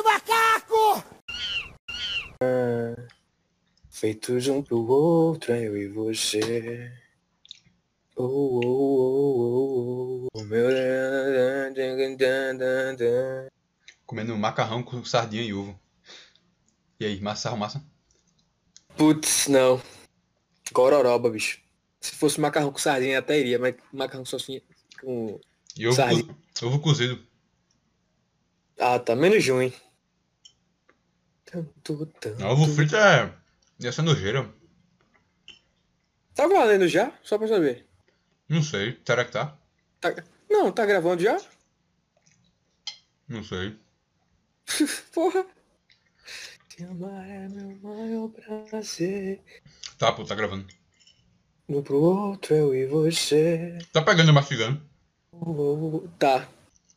do macaco! Feitos um pro outro, eu e você. Oh, oh, oh, oh, oh, meu... Comendo macarrão com sardinha e ovo. E aí, massa, massa? Putz, não. Gororoba, bicho. Se fosse macarrão com sardinha até iria, mas macarrão só assim com... E ovo, Sardinha. co- ovo cozido. Ah, tá menos hein? Tanto, tanto. Ovo frito é... Ser nojeira. Tá valendo já? Só pra saber. Não sei. Será que tá? Tá... Não, tá gravando já? Não sei. Porra. Te amar é meu maior prazer. Tá, pô, tá gravando. Um pro outro, eu e você. Tá pegando e mastigando. Oh, oh, Tá.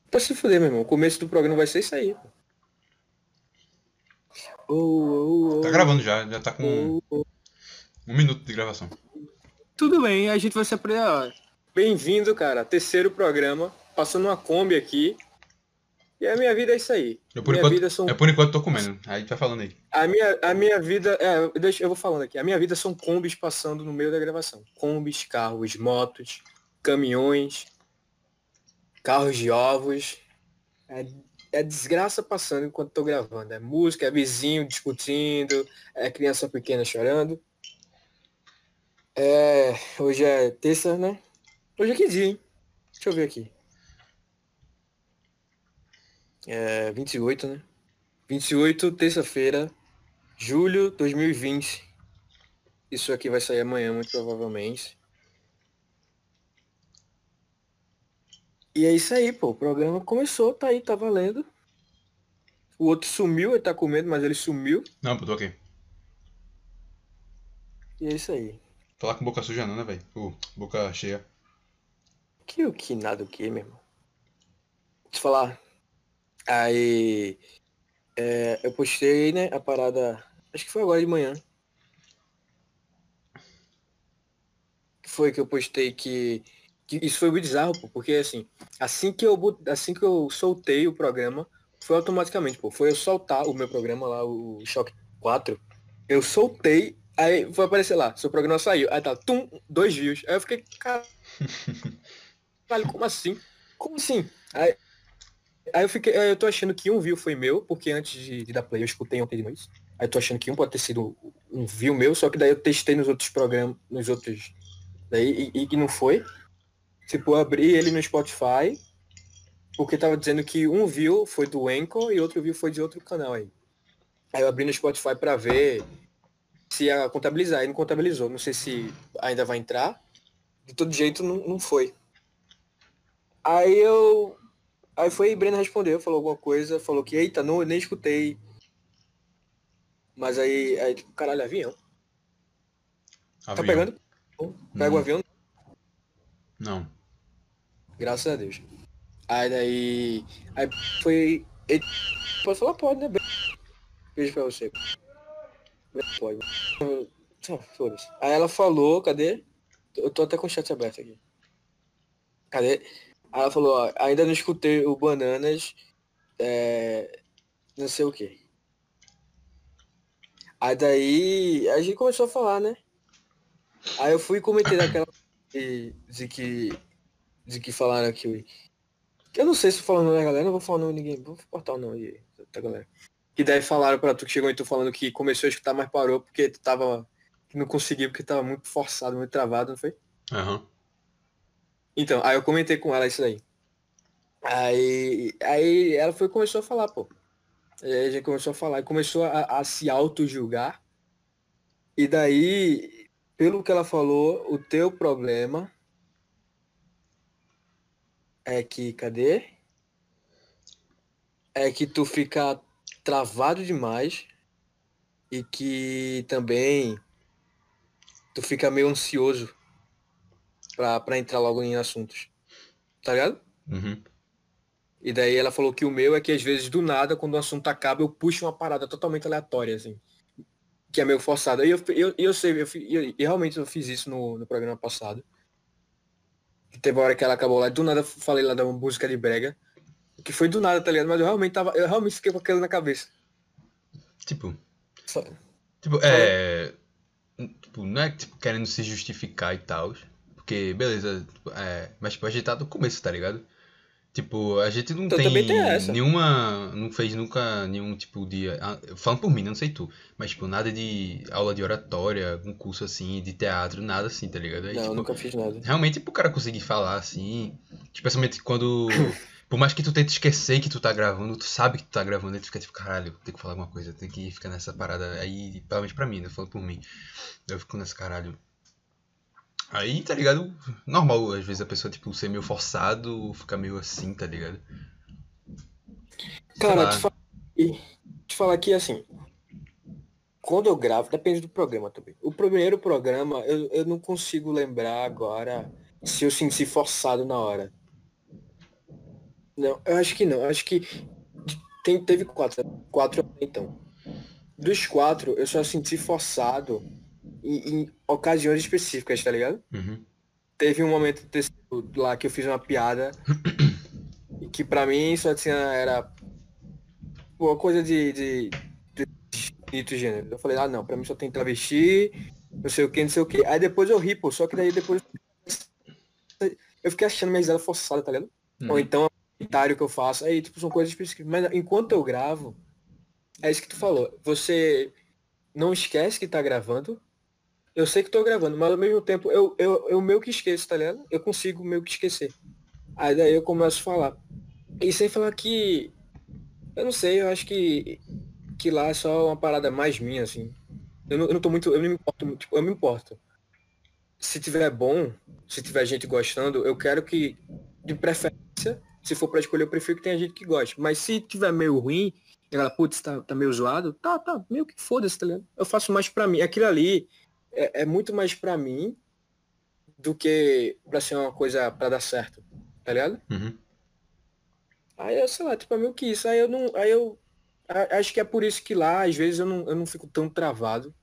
Pra se fuder, meu irmão. O começo do programa vai ser isso aí. pô. Oh, oh, oh, Tá gravando já. Já tá com um minuto de gravação. Tudo bem, a gente vai se aprender. Bem-vindo, cara. Terceiro programa. Passando uma Kombi aqui. E a minha vida é isso aí. Eu, por, minha enquanto, vida são é por enquanto tô comendo. Aí a gente vai falando aí. A minha, a minha vida, é, deixa, eu vou falando aqui. A minha vida são combis passando no meio da gravação. Combis, carros, motos, caminhões, carros de ovos. É, é desgraça passando enquanto tô gravando. É música, é vizinho discutindo, é criança pequena chorando. É, hoje é terça, né? Hoje é que dia, hein? Deixa eu ver aqui. É 28, né? 28, terça-feira, julho 2020. Isso aqui vai sair amanhã, muito provavelmente. E é isso aí, pô. O programa começou, tá aí, tá valendo. O outro sumiu, ele tá com medo, mas ele sumiu. Não, pô, tô aqui. E é isso aí. Falar com boca suja não, né, velho? Uh, boca cheia. Que o que nada o que, meu irmão? Deixa eu falar. Aí. é, eu postei, né, a parada. Acho que foi agora de manhã. Foi que eu postei que. Isso foi bizarro, pô, porque assim, assim que eu assim que eu soltei o programa, foi automaticamente, pô. Foi eu soltar o meu programa lá, o Choque 4. Eu soltei, aí foi aparecer lá, seu programa saiu. Aí tá, tum, dois views. Aí eu fiquei, cara. Caralho, como assim? Como assim? Aí, aí eu fiquei, aí eu tô achando que um view foi meu, porque antes de, de dar play eu escutei ontem de noite. Aí eu tô achando que um pode ter sido um view meu, só que daí eu testei nos outros programas, nos outros. Daí e, e não foi. Tipo, eu abri ele no Spotify, porque tava dizendo que um view foi do Anchor e outro view foi de outro canal aí. Aí eu abri no Spotify pra ver se ia contabilizar. Aí não contabilizou. Não sei se ainda vai entrar. De todo jeito não, não foi. Aí eu. Aí foi e Breno respondeu, falou alguma coisa, falou que, eita, não, eu nem escutei. Mas aí, aí tipo, caralho, avião. Tá Avião. pegando? Pega o avião, Não. Graças a Deus. Aí daí. Aí foi. Ele falar, pode, né? Beijo pra você. Pode. Foda-se. Aí ela falou, cadê? Eu tô até com o chat aberto aqui. Cadê? Aí ela falou, ó, ainda não escutei o Bananas. É, não sei o que. Aí daí a gente começou a falar, né? Aí eu fui e comentei daquela de, de que. De que falaram que eu não sei se falando da galera, não vou falar o nome de ninguém. Vou cortar o nome da galera. Que daí falaram pra tu que chegou e tu falando que começou a escutar, mas parou porque tu tava. Que não conseguiu porque tava muito forçado, muito travado, não foi? Aham. Então, aí eu comentei com ela isso daí. Aí, aí ela foi começou a falar, pô. Aí a gente começou a falar e começou a, a se auto-julgar. E daí, pelo que ela falou, o teu problema é que, cadê? É que tu fica travado demais e que também tu fica meio ansioso pra, pra entrar logo em assuntos. Tá ligado? Uhum. E daí ela falou que o meu é que às vezes do nada, quando o assunto acaba, eu puxo uma parada totalmente aleatória, assim. Que é meio forçada. E eu, eu, eu sei, eu, eu- e realmente eu fiz isso no, no programa passado. E teve uma hora que ela acabou lá, do nada eu falei lá da música de brega. Que foi do nada, tá ligado? Mas eu realmente tava. Eu realmente fiquei com aquilo na cabeça. Tipo. Só- Tipo, é. Tipo, não é tipo, querendo se justificar e tal. Porque, beleza, tipo, é, mas tipo, a gente tá no começo, tá ligado? Tipo, a gente não Então, tem, tem nenhuma. Não fez nunca nenhum tipo de. ah, Falando por mim, não sei tu. Mas, tipo, nada de aula de oratória, um curso assim, de teatro, nada assim, tá ligado? Aí, Não, tipo, nunca fiz nada. Realmente, pro cara conseguir falar assim, especialmente quando. Por mais que tu tente esquecer que tu tá gravando, tu sabe que tu tá gravando, aí tu fica tipo, caralho, tem que falar alguma coisa, tem que ficar nessa parada. Aí, pelo menos pra mim, né? Falando por mim. Eu fico nesse caralho. Aí, tá ligado? Normal, às vezes a pessoa, tipo, ser meio forçado, ficar meio assim, tá ligado? Cara, te falar, e te falar que assim, quando eu gravo, depende do programa também. O primeiro programa, eu, eu não consigo lembrar agora se eu senti forçado na hora. Não, eu acho que não. Eu acho que tem, teve quatro, quatro então. Dos quatro, eu só senti forçado em, em ocasiões específicas, tá ligado? Uhum. Teve um momento lá que eu fiz uma piada e que pra mim só tinha era uma coisa de, de, de dito gênero. Eu falei, ah não, pra mim só tem travesti, não sei o que, não sei o que. Aí depois eu ri, pô, só que daí depois eu fiquei achando minha risada forçada, tá ligado? Uhum. Ou então é um comentário que eu faço, aí tipo, são coisas específicas. Mas enquanto eu gravo, é isso que tu falou. Você não esquece que tá gravando. Eu sei que tô gravando, mas ao mesmo tempo eu, eu, eu meio que esqueço, tá ligado? Eu consigo meio que esquecer. Aí daí eu começo a falar. E sem falar que. Eu não sei, eu acho que. Que lá é só uma parada mais minha, assim. Eu não, eu não tô muito. Eu não me importo muito. Tipo, eu me importo. Se tiver bom, se tiver gente gostando, eu quero que. De preferência, se for pra escolher, eu prefiro que tenha gente que goste. Mas se tiver meio ruim, ela, putz, tá, tá meio zoado, tá, tá, meio que foda-se, tá ligado? Eu faço mais pra mim. Aquilo ali é, é muito mais pra mim do que pra ser uma coisa pra dar certo, tá ligado? Uhum. Aí eu, sei lá, tipo, é meio que isso. Aí eu não. Aí eu. Acho que é por isso que lá, às vezes, eu não, eu não fico tão travado.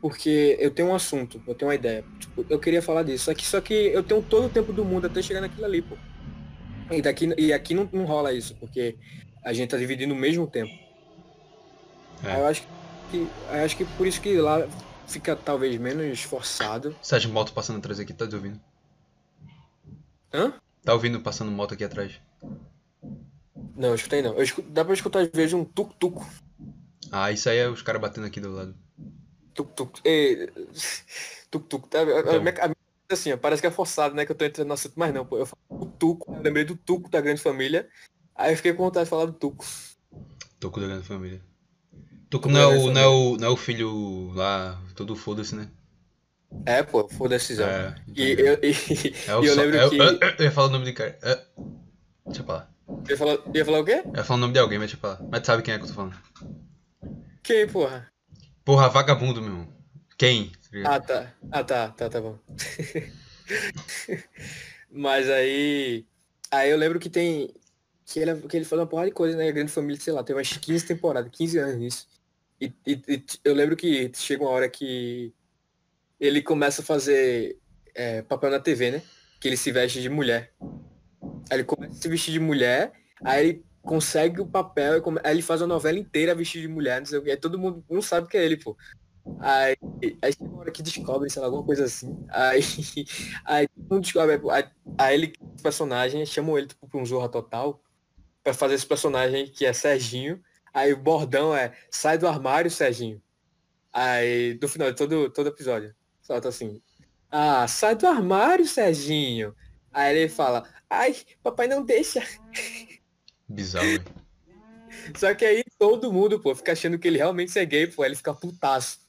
Porque eu tenho um assunto, eu tenho uma ideia. Tipo, eu queria falar disso. Só que, só que eu tenho todo o tempo do mundo até chegar naquilo ali, pô. E, daqui, e aqui não, não rola isso, porque a gente tá dividindo o mesmo tempo. É. Aí eu acho que. acho que por isso que lá fica talvez menos forçado. Sérgio Moto passando atrás aqui, tá te ouvindo? Hã? Tá ouvindo passando moto aqui atrás? Não, eu escutei não. Eu escu- dá pra escutar às vezes um tuk-tuk. Ah, isso aí é os caras batendo aqui do lado. Tuk-tuk. Tuk-tuk. Tá? A- a- Então. a minha- a minha- assim, ó, parece que é forçado, né? Que eu tô entrando no assunto, mas não, pô. Eu falo tuco, eu lembrei do tuco da grande família. Aí eu fiquei com vontade de falar do tuco. Toco da grande família. Toco Toco não é, grande o, não, é o, não é o filho lá, todo foda-se, né? É, pô, decisão. É, E entendeu? eu, e, É o e eu lembro é que. Eu ia falar o nome de cara. É. Deixa eu falar. Ia falar, ia falar o quê? Eu ia falar o nome de alguém, mas deixa eu falar. Mas tu sabe quem é que eu tô falando. Quem, porra? Porra, vagabundo, meu irmão. Quem? Ah, tá. Ah, tá, tá, tá bom. Mas aí. Aí eu lembro que tem. Que ele, que ele faz uma porrada de coisa, né? A grande família, sei lá, tem umas 15 temporadas, 15 anos nisso. E, e- eu lembro que chega uma hora que ele começa a fazer é, papel na TV, né? Que ele se veste de mulher. Aí ele começa a se vestir de mulher, aí ele consegue o papel, aí ele faz a novela inteira vestido de mulher, não sei o que. Aí todo mundo não sabe que é ele, pô. Aí, aí chega uma hora que descobre, sei lá, alguma coisa assim. Aí, aí todo mundo descobre. Aí, aí ele, personagem, chamam ele tipo, pra um Zorra Total pra fazer esse personagem que é Serginho. Aí o bordão é sai do armário, Serginho. Aí, no final de todo, todo episódio, solta assim. Ah, sai do armário, Serginho. Aí ele fala, ai, papai não deixa. Bizarro, velho. Só que aí todo mundo, pô, fica achando que ele realmente é gay, pô. Aí ele fica putaço.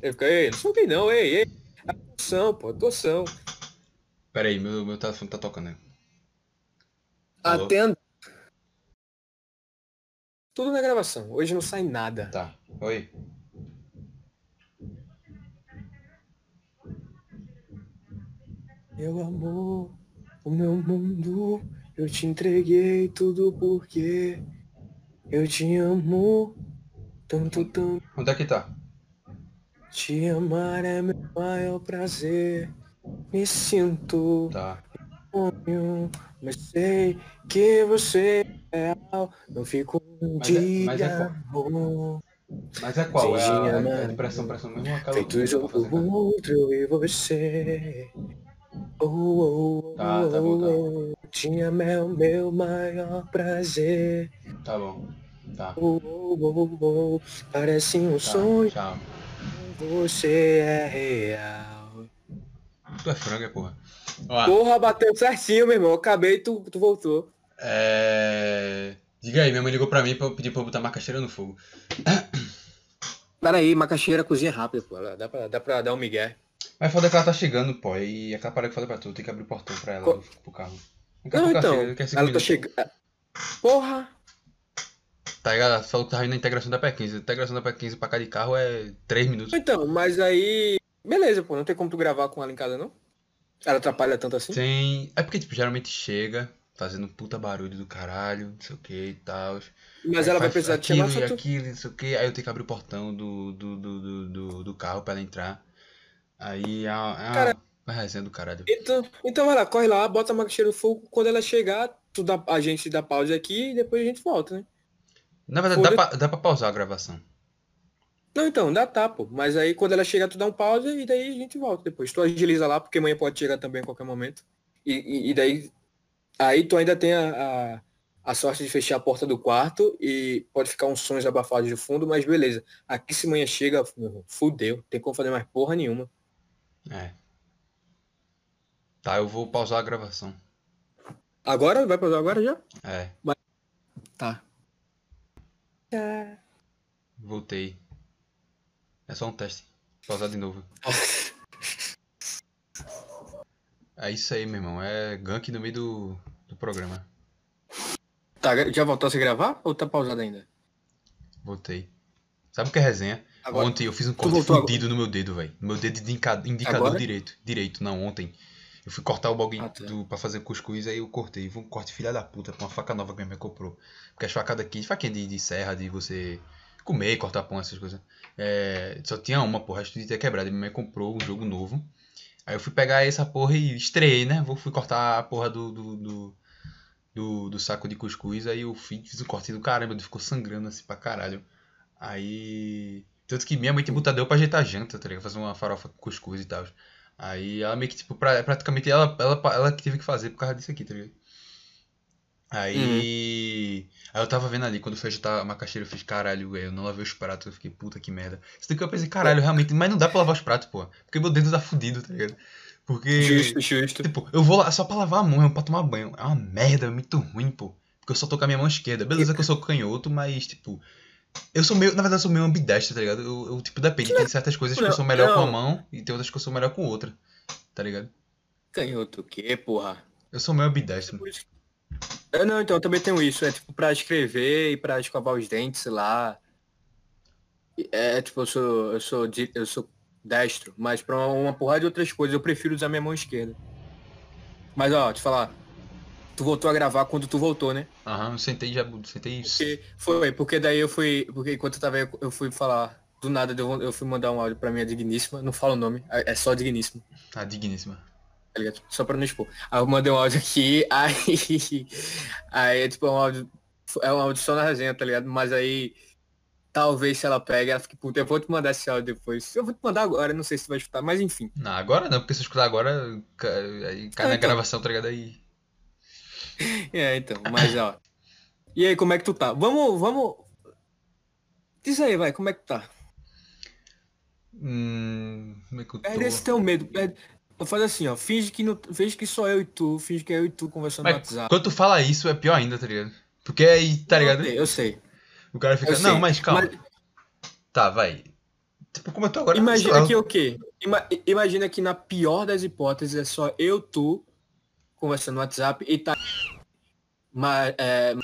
Ele fica, ei, não sou gay não, ei, ei. Atuação, pô, atuação. Pera aí, meu, meu telefone tá tocando, né? Alô? Atenda. Tudo na gravação. Hoje não sai nada. Tá. Oi. Meu amor, o meu mundo, eu te entreguei tudo porque eu te amo tanto, tanto. Onde é que tá? Te amar é meu maior prazer. Me sinto Tá. mas sei que você real. Não fico um Mas é- dia mas é bom. Mas é qual? É a, depressão, pressão mesmo ou aquela que pro fazer, cara? outro e você. Oh, oh, oh, Tá, tá bom, tá. oh, oh. Tinha meu, meu maior prazer. Tá bom. Tá. Oh, oh, oh, oh. Parece um Tá. sonho, Tchau. você é real. Tu é franga, porra. Porra, bateu certinho, meu irmão. Acabei e tu, tu voltou. É... Diga aí, minha mãe ligou pra mim pra eu pedir pra eu botar macaxeira no fogo. Peraí, macaxeira cozinha rápido, pô. Dá pra, dá pra dar um migué. Mas foda que ela tá chegando, pô. E aquela parada que eu falei pra tu, tem que abrir o portão pra ela, Co- pro carro. Não, então. chega, Ela tá chegando. Porra! Tá ligado? Falou que tava indo na integração da P15. A integração da P15 pra cá de carro é 3 minutos. Então, mas aí. Beleza, pô. Não tem como tu gravar com ela em casa, não? Ela atrapalha tanto assim? Tem. É porque, tipo, geralmente chega fazendo um puta barulho do caralho, não sei o que e tal. Mas Aí ela vai precisar te chamar e só tu. aquilo, não sei o que. Aí eu tenho que abrir o portão do, do, do, do, do, carro pra ela entrar. Aí é uma, é uma, Cara- uma resenha do caralho. Então, então vai lá, corre lá, bota a macaxeira no fogo. Quando ela chegar, tu dá, a gente dá pausa aqui e depois a gente volta, né? Na verdade, dá pra, dá pra pausar a gravação. Não, então, dá tá, pô. Mas aí quando ela chegar, tu dá um pausa e daí a gente volta depois. Tu agiliza lá, porque amanhã pode chegar também a qualquer momento. E, e, e daí. Aí tu ainda tem a, a, a sorte de fechar a porta do quarto e pode ficar uns sons abafados de fundo, mas beleza. Aqui se amanhã chega, fudeu. Tem como fazer mais porra nenhuma. É. Tá, eu vou pausar a gravação. Agora? Vai pausar agora já? É, Tá. voltei. É só um teste. Pausar de novo. É isso aí, meu irmão. É gank no meio do, do programa. Tá, já voltou a se gravar ou tá pausado ainda? Voltei. Sabe o que é resenha? Agora. Ontem eu fiz um corte fudido no meu dedo, velho. No meu dedo de indicador Agora? direito. Direito, não, ontem. Eu fui cortar o bagulho Ah, tá. do, pra fazer cuscuz, aí eu cortei. Foi um corte filha da puta, com uma faca nova que minha mãe comprou. Porque as facadas aqui, faquinha de, de serra, de você comer, cortar pão, essas coisas. É, só tinha uma, porra, o resto de ter quebrado. Minha mãe comprou um jogo novo. Aí eu fui pegar essa porra e estreiei, né? Vou, fui cortar a porra do, do, do, do, do saco de cuscuz. Aí eu fiz um corte do caramba, ele ficou sangrando assim pra caralho. Aí. Tanto que minha mãe tinha botado eu pra ajeitar a janta, tá ligado? Fazer uma farofa com cuscuz e tal. Aí ela meio que, tipo, pra, praticamente ela, ela, ela que teve que fazer por causa disso aqui, tá ligado? Aí. Aí eu tava vendo ali, quando foi ajeitar a macaxeira, eu fiz caralho, eu não lavei os pratos, eu fiquei, puta que merda. Isso daqui eu pensei, caralho, realmente, mas não dá pra lavar os pratos, pô. Porque meu dedo tá fudido, tá ligado? Porque. Justo, justo. Tipo, eu vou lá só pra lavar a mão, é pra tomar banho. É uma merda, é muito ruim, pô. Porque eu só tô com a minha mão esquerda. Beleza que eu sou canhoto, mas, tipo. Eu sou meio. Na verdade, eu sou meio ambidestro, tá ligado? Eu, eu, tipo, depende. Tem certas coisas que eu Não, sou melhor com a não. mão e tem outras que eu sou melhor com outra. Tá ligado? Canhoto o quê, porra? Eu sou meio ambidestro. É, não, então, eu também tenho isso. É tipo pra escrever e pra escovar os dentes, lá. É tipo, eu sou, eu sou, eu sou destro, mas pra uma, porrada de outras coisas eu prefiro usar minha mão esquerda. Mas ó, te falar, tu voltou a gravar quando tu voltou, né? Aham, eu sentei já. Sentei. Porque, foi, porque daí eu fui, porque enquanto eu tava aí, eu fui falar, do nada eu, eu fui mandar um áudio pra minha digníssima, não falo o nome, é é só digníssimo. Ah, digníssima. Tá ligado? Só pra não expor. Aí eu mandei um áudio aqui, aí. Aí é tipo um áudio. É um áudio só na resenha, tá ligado? Mas aí. Talvez se ela pegue, ela fique puta. Eu vou te mandar esse áudio depois. Eu vou te mandar agora, não sei se tu vai escutar, mas enfim. Não, agora não, porque se eu escutar agora, aí cai Ah, na então. gravação, tá ligado? Aí. É, então, mas ó. E aí, como é que tu tá? Vamos, vamos. Diz aí, vai, como é que tu tá? Hum. Como é que eu tô? Perde esse teu medo. Perde... Faz assim, ó. Finge que, não... finge que sou eu e tu. Finge que é eu e tu conversando no Mas WhatsApp. quando tu fala isso, é pior ainda, tá ligado? Porque aí, tá ligado? Eu sei. O cara fica, Eu não, sei. mas calma. Mas- Tá, vai. Tipo, como eu tô agora, sei Imagina que o quê? Ima- imagina que na pior das hipóteses é só eu, tu, conversando no WhatsApp e tá. Mas, é,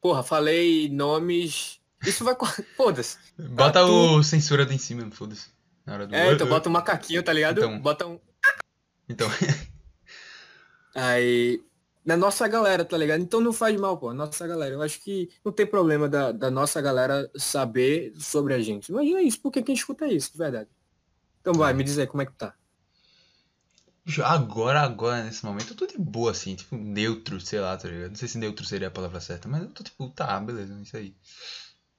porra, falei nomes. Isso vai. Foda-se. Bota Ah, o censura de em cima, foda-se. Do. É, então bota um macaquinho, tá ligado? Então. Bota um. Então, Aí. Na nossa galera, tá ligado? Então não faz mal, pô. Nossa galera. Eu acho que não tem problema da, da nossa galera saber sobre a gente. Imagina isso, porque quem escuta isso, de verdade. Então vai, me diz aí como é que tá. Agora, agora, nesse momento, eu tô de boa, assim, tipo, neutro, sei lá, tá ligado? Não sei se neutro seria a palavra certa, mas eu tô tipo, tá, beleza, isso aí.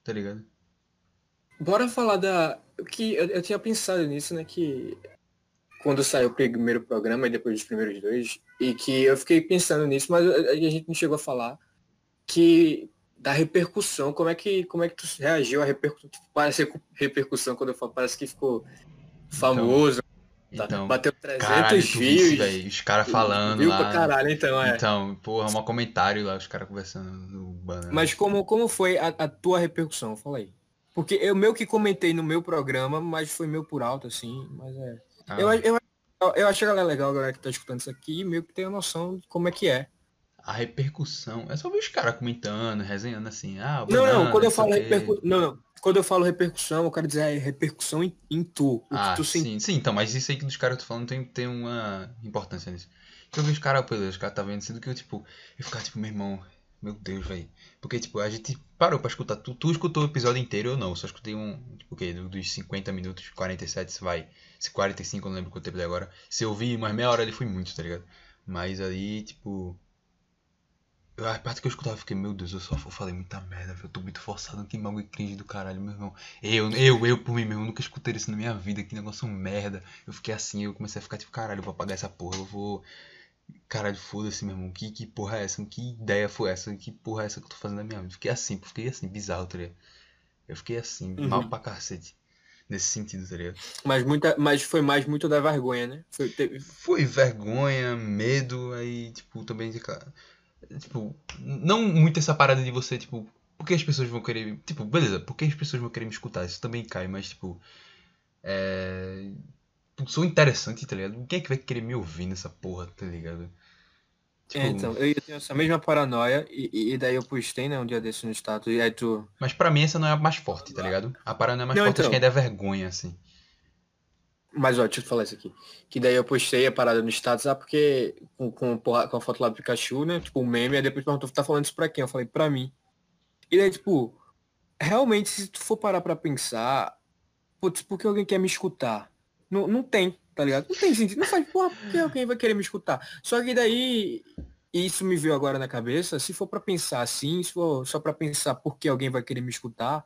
Tá ligado? Bora falar da. que eu, eu tinha pensado nisso, né? Que quando saiu o primeiro programa e depois dos primeiros dois, e que eu fiquei pensando nisso, mas a, a gente não chegou a falar que da repercussão, como é que como é que tu reagiu à repercussão? Tipo, parece repercussão quando eu falo, parece que ficou famoso. Então, então bateu 300 caralho, views. véio, os caras falando Viu lá. pra caralho, então, é. Então, porra, um comentário lá, os caras conversando no banner. Mas como, como foi a, a, tua repercussão? Fala aí. Porque eu meio que comentei no meu programa, mas foi meu por alto, assim, mas é. Ah. Eu, eu, eu, acho que ela é legal, a galera que tá escutando isso aqui, meio que tem a noção de como é que é. A repercussão. É só ver os caras comentando, resenhando assim. Ah, não, não, quando eu falo repercussão. Não, não quando eu falo repercussão, eu quero dizer é repercussão em, em tu. ah, tu sim, sim, então, mas isso aí que dos caras eu tô falando tem, tem uma importância nisso. Que eu vi os caras, pô, os caras tá vendo sendo que eu, tipo, eu ficava tipo, meu irmão, meu Deus, velho. Porque, tipo, a gente parou pra escutar. Tu, tu escutou o episódio inteiro ou não? Eu só escutei um, tipo, o quê? Dos 50 minutos, 47, se vai. Se 45, eu não lembro quanto tempo de agora. Se eu vi umas meia hora ele foi muito, tá ligado? Mas aí, tipo, a parte que eu escutava, eu fiquei, meu Deus, eu só falei muita merda, eu tô muito forçado, que bagulho cringe do caralho, meu irmão. Eu, eu, eu por mim mesmo, nunca escutei isso na minha vida, que negócio merda. Eu fiquei assim, eu comecei a ficar tipo, caralho, eu vou apagar essa porra, eu vou. Caralho, foda-se, meu irmão, que, que porra é essa? Que ideia foi essa? Que porra é essa que eu tô fazendo na minha vida? Fiquei assim, fiquei assim, bizarro, tá ligado? Eu fiquei assim, uhum. mal pra cacete. Nesse sentido, tá ligado? Mas, muita, mas foi mais muito da vergonha, né? Foi, teve... foi vergonha, medo, aí, tipo, também de cara Tipo, não muito essa parada de você, tipo, porque as pessoas vão querer. Tipo, beleza, porque as pessoas vão querer me escutar? Isso também cai, mas, tipo. É. Sou interessante, tá ligado? Quem é que vai querer me ouvir nessa porra, tá ligado? Tipo... É, então, eu tenho essa mesma paranoia e, e daí eu postei, né, um dia desse no status e aí tu... Mas pra mim essa não é a mais forte, tá ligado? A paranoia mais não, forte então... acho que ainda é vergonha, assim. Mas ó, deixa eu falar isso aqui. Que daí eu postei a parada no status, ah, porque com, com, com a foto lá do Pikachu, né? Tipo, um meme, aí depois perguntou, tá falando isso pra quem? Eu falei, pra mim. E daí, tipo, realmente, se tu for parar pra pensar, putz, por que alguém quer me escutar? Não, não tem, tá ligado? Não tem sentido. Não faz, porra, por que alguém vai querer me escutar? Só que daí, isso me veio agora na cabeça, se for para pensar assim, se for só para pensar por que alguém vai querer me escutar,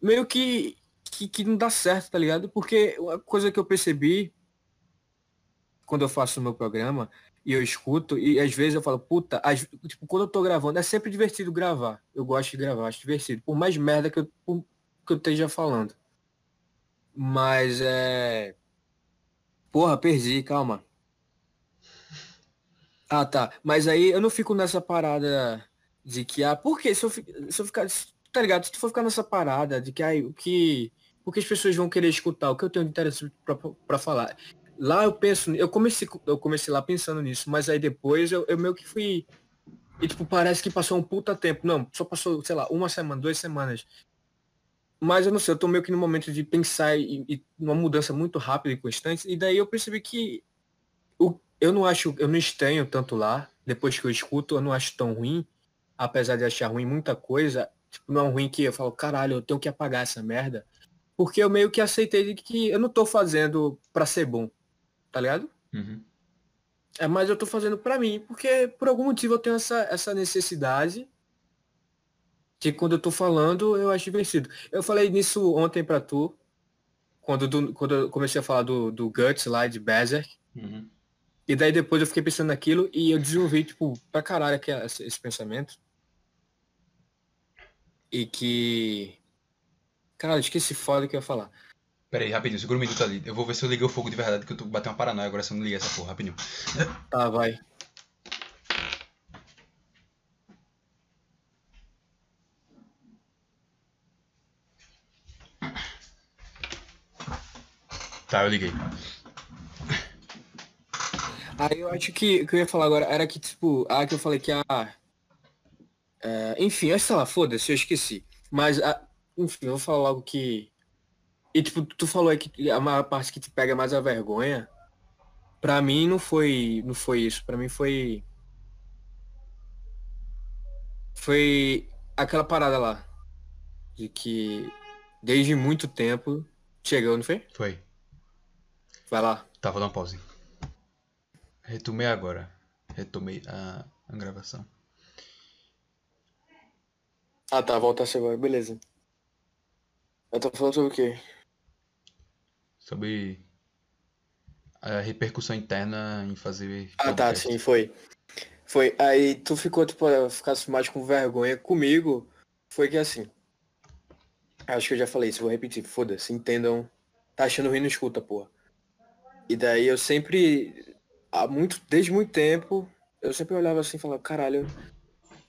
meio que que, que não dá certo, tá ligado? Porque a coisa que eu percebi quando eu faço o meu programa e eu escuto, e às vezes eu falo, puta, as, tipo, quando eu tô gravando, é sempre divertido gravar. Eu gosto de gravar, acho divertido. Por mais merda que eu, que eu esteja falando. Mas é. Porra, perdi, calma. Ah, tá. Mas aí eu não fico nessa parada de que, ah, por que se eu, se eu ficar. Tá ligado? Se tu for ficar nessa parada de que, ah, o que porque as pessoas vão querer escutar o que eu tenho de interessante para falar. Lá eu penso, eu comecei, eu comecei lá pensando nisso, mas aí depois eu, eu meio que fui. E tipo, parece que passou um puta tempo. Não, só passou, sei lá, uma semana, duas semanas. Mas eu não sei, eu tô meio que no momento de pensar e, e uma mudança muito rápida e constante. E daí eu percebi que o, eu não acho, eu não estranho tanto lá. Depois que eu escuto, eu não acho tão ruim. Apesar de achar ruim muita coisa. Tipo, não é ruim que eu falo, caralho, eu tenho que apagar essa merda porque eu meio que aceitei que eu não tô fazendo para ser bom, tá ligado? Uhum. É, mas eu tô fazendo para mim, porque por algum motivo eu tenho essa, essa necessidade que quando eu tô falando eu acho divertido. Eu falei nisso ontem para tu, quando, do, quando eu comecei a falar do, do Guts lá de Berserk. Uhum. E daí depois eu fiquei pensando naquilo e eu desenvolvi, tipo, pra caralho aqui, esse, pensamento. E que Caralho, esqueci foda que eu ia falar. Pera aí, rapidinho, segura um minuto ali. Eu vou ver se eu liguei o fogo de verdade, que eu tô batendo uma paranoia agora se eu não liguei essa porra, rapidinho. Tá, vai. Tá, eu liguei. Aí eu acho que o que eu ia falar agora era que, tipo, a que eu falei que a. É, enfim, eu sei lá, foda-se, eu esqueci. Mas a, enfim, eu vou falar logo que. E tipo, tu falou aí que a maior parte que te pega mais a vergonha. Pra mim não foi. Não foi isso. Pra mim foi. Foi aquela parada lá. De que desde muito tempo chegou, não foi? Foi. Vai lá. Tá, vou dar uma pausa. Retomei agora. Retomei a, a gravação. Ah tá, voltasse agora, beleza. Eu tô falando sobre o quê? Sobre a repercussão interna em fazer. Ah tá, sim, foi. Foi. Aí tu ficou, tipo, ficasse mais com vergonha comigo. Foi que assim. Acho que eu já falei isso, vou repetir, foda-se, entendam. Tá achando ruim, não escuta, porra. E daí eu sempre. Há muito, desde muito tempo, eu sempre olhava assim e falava, caralho,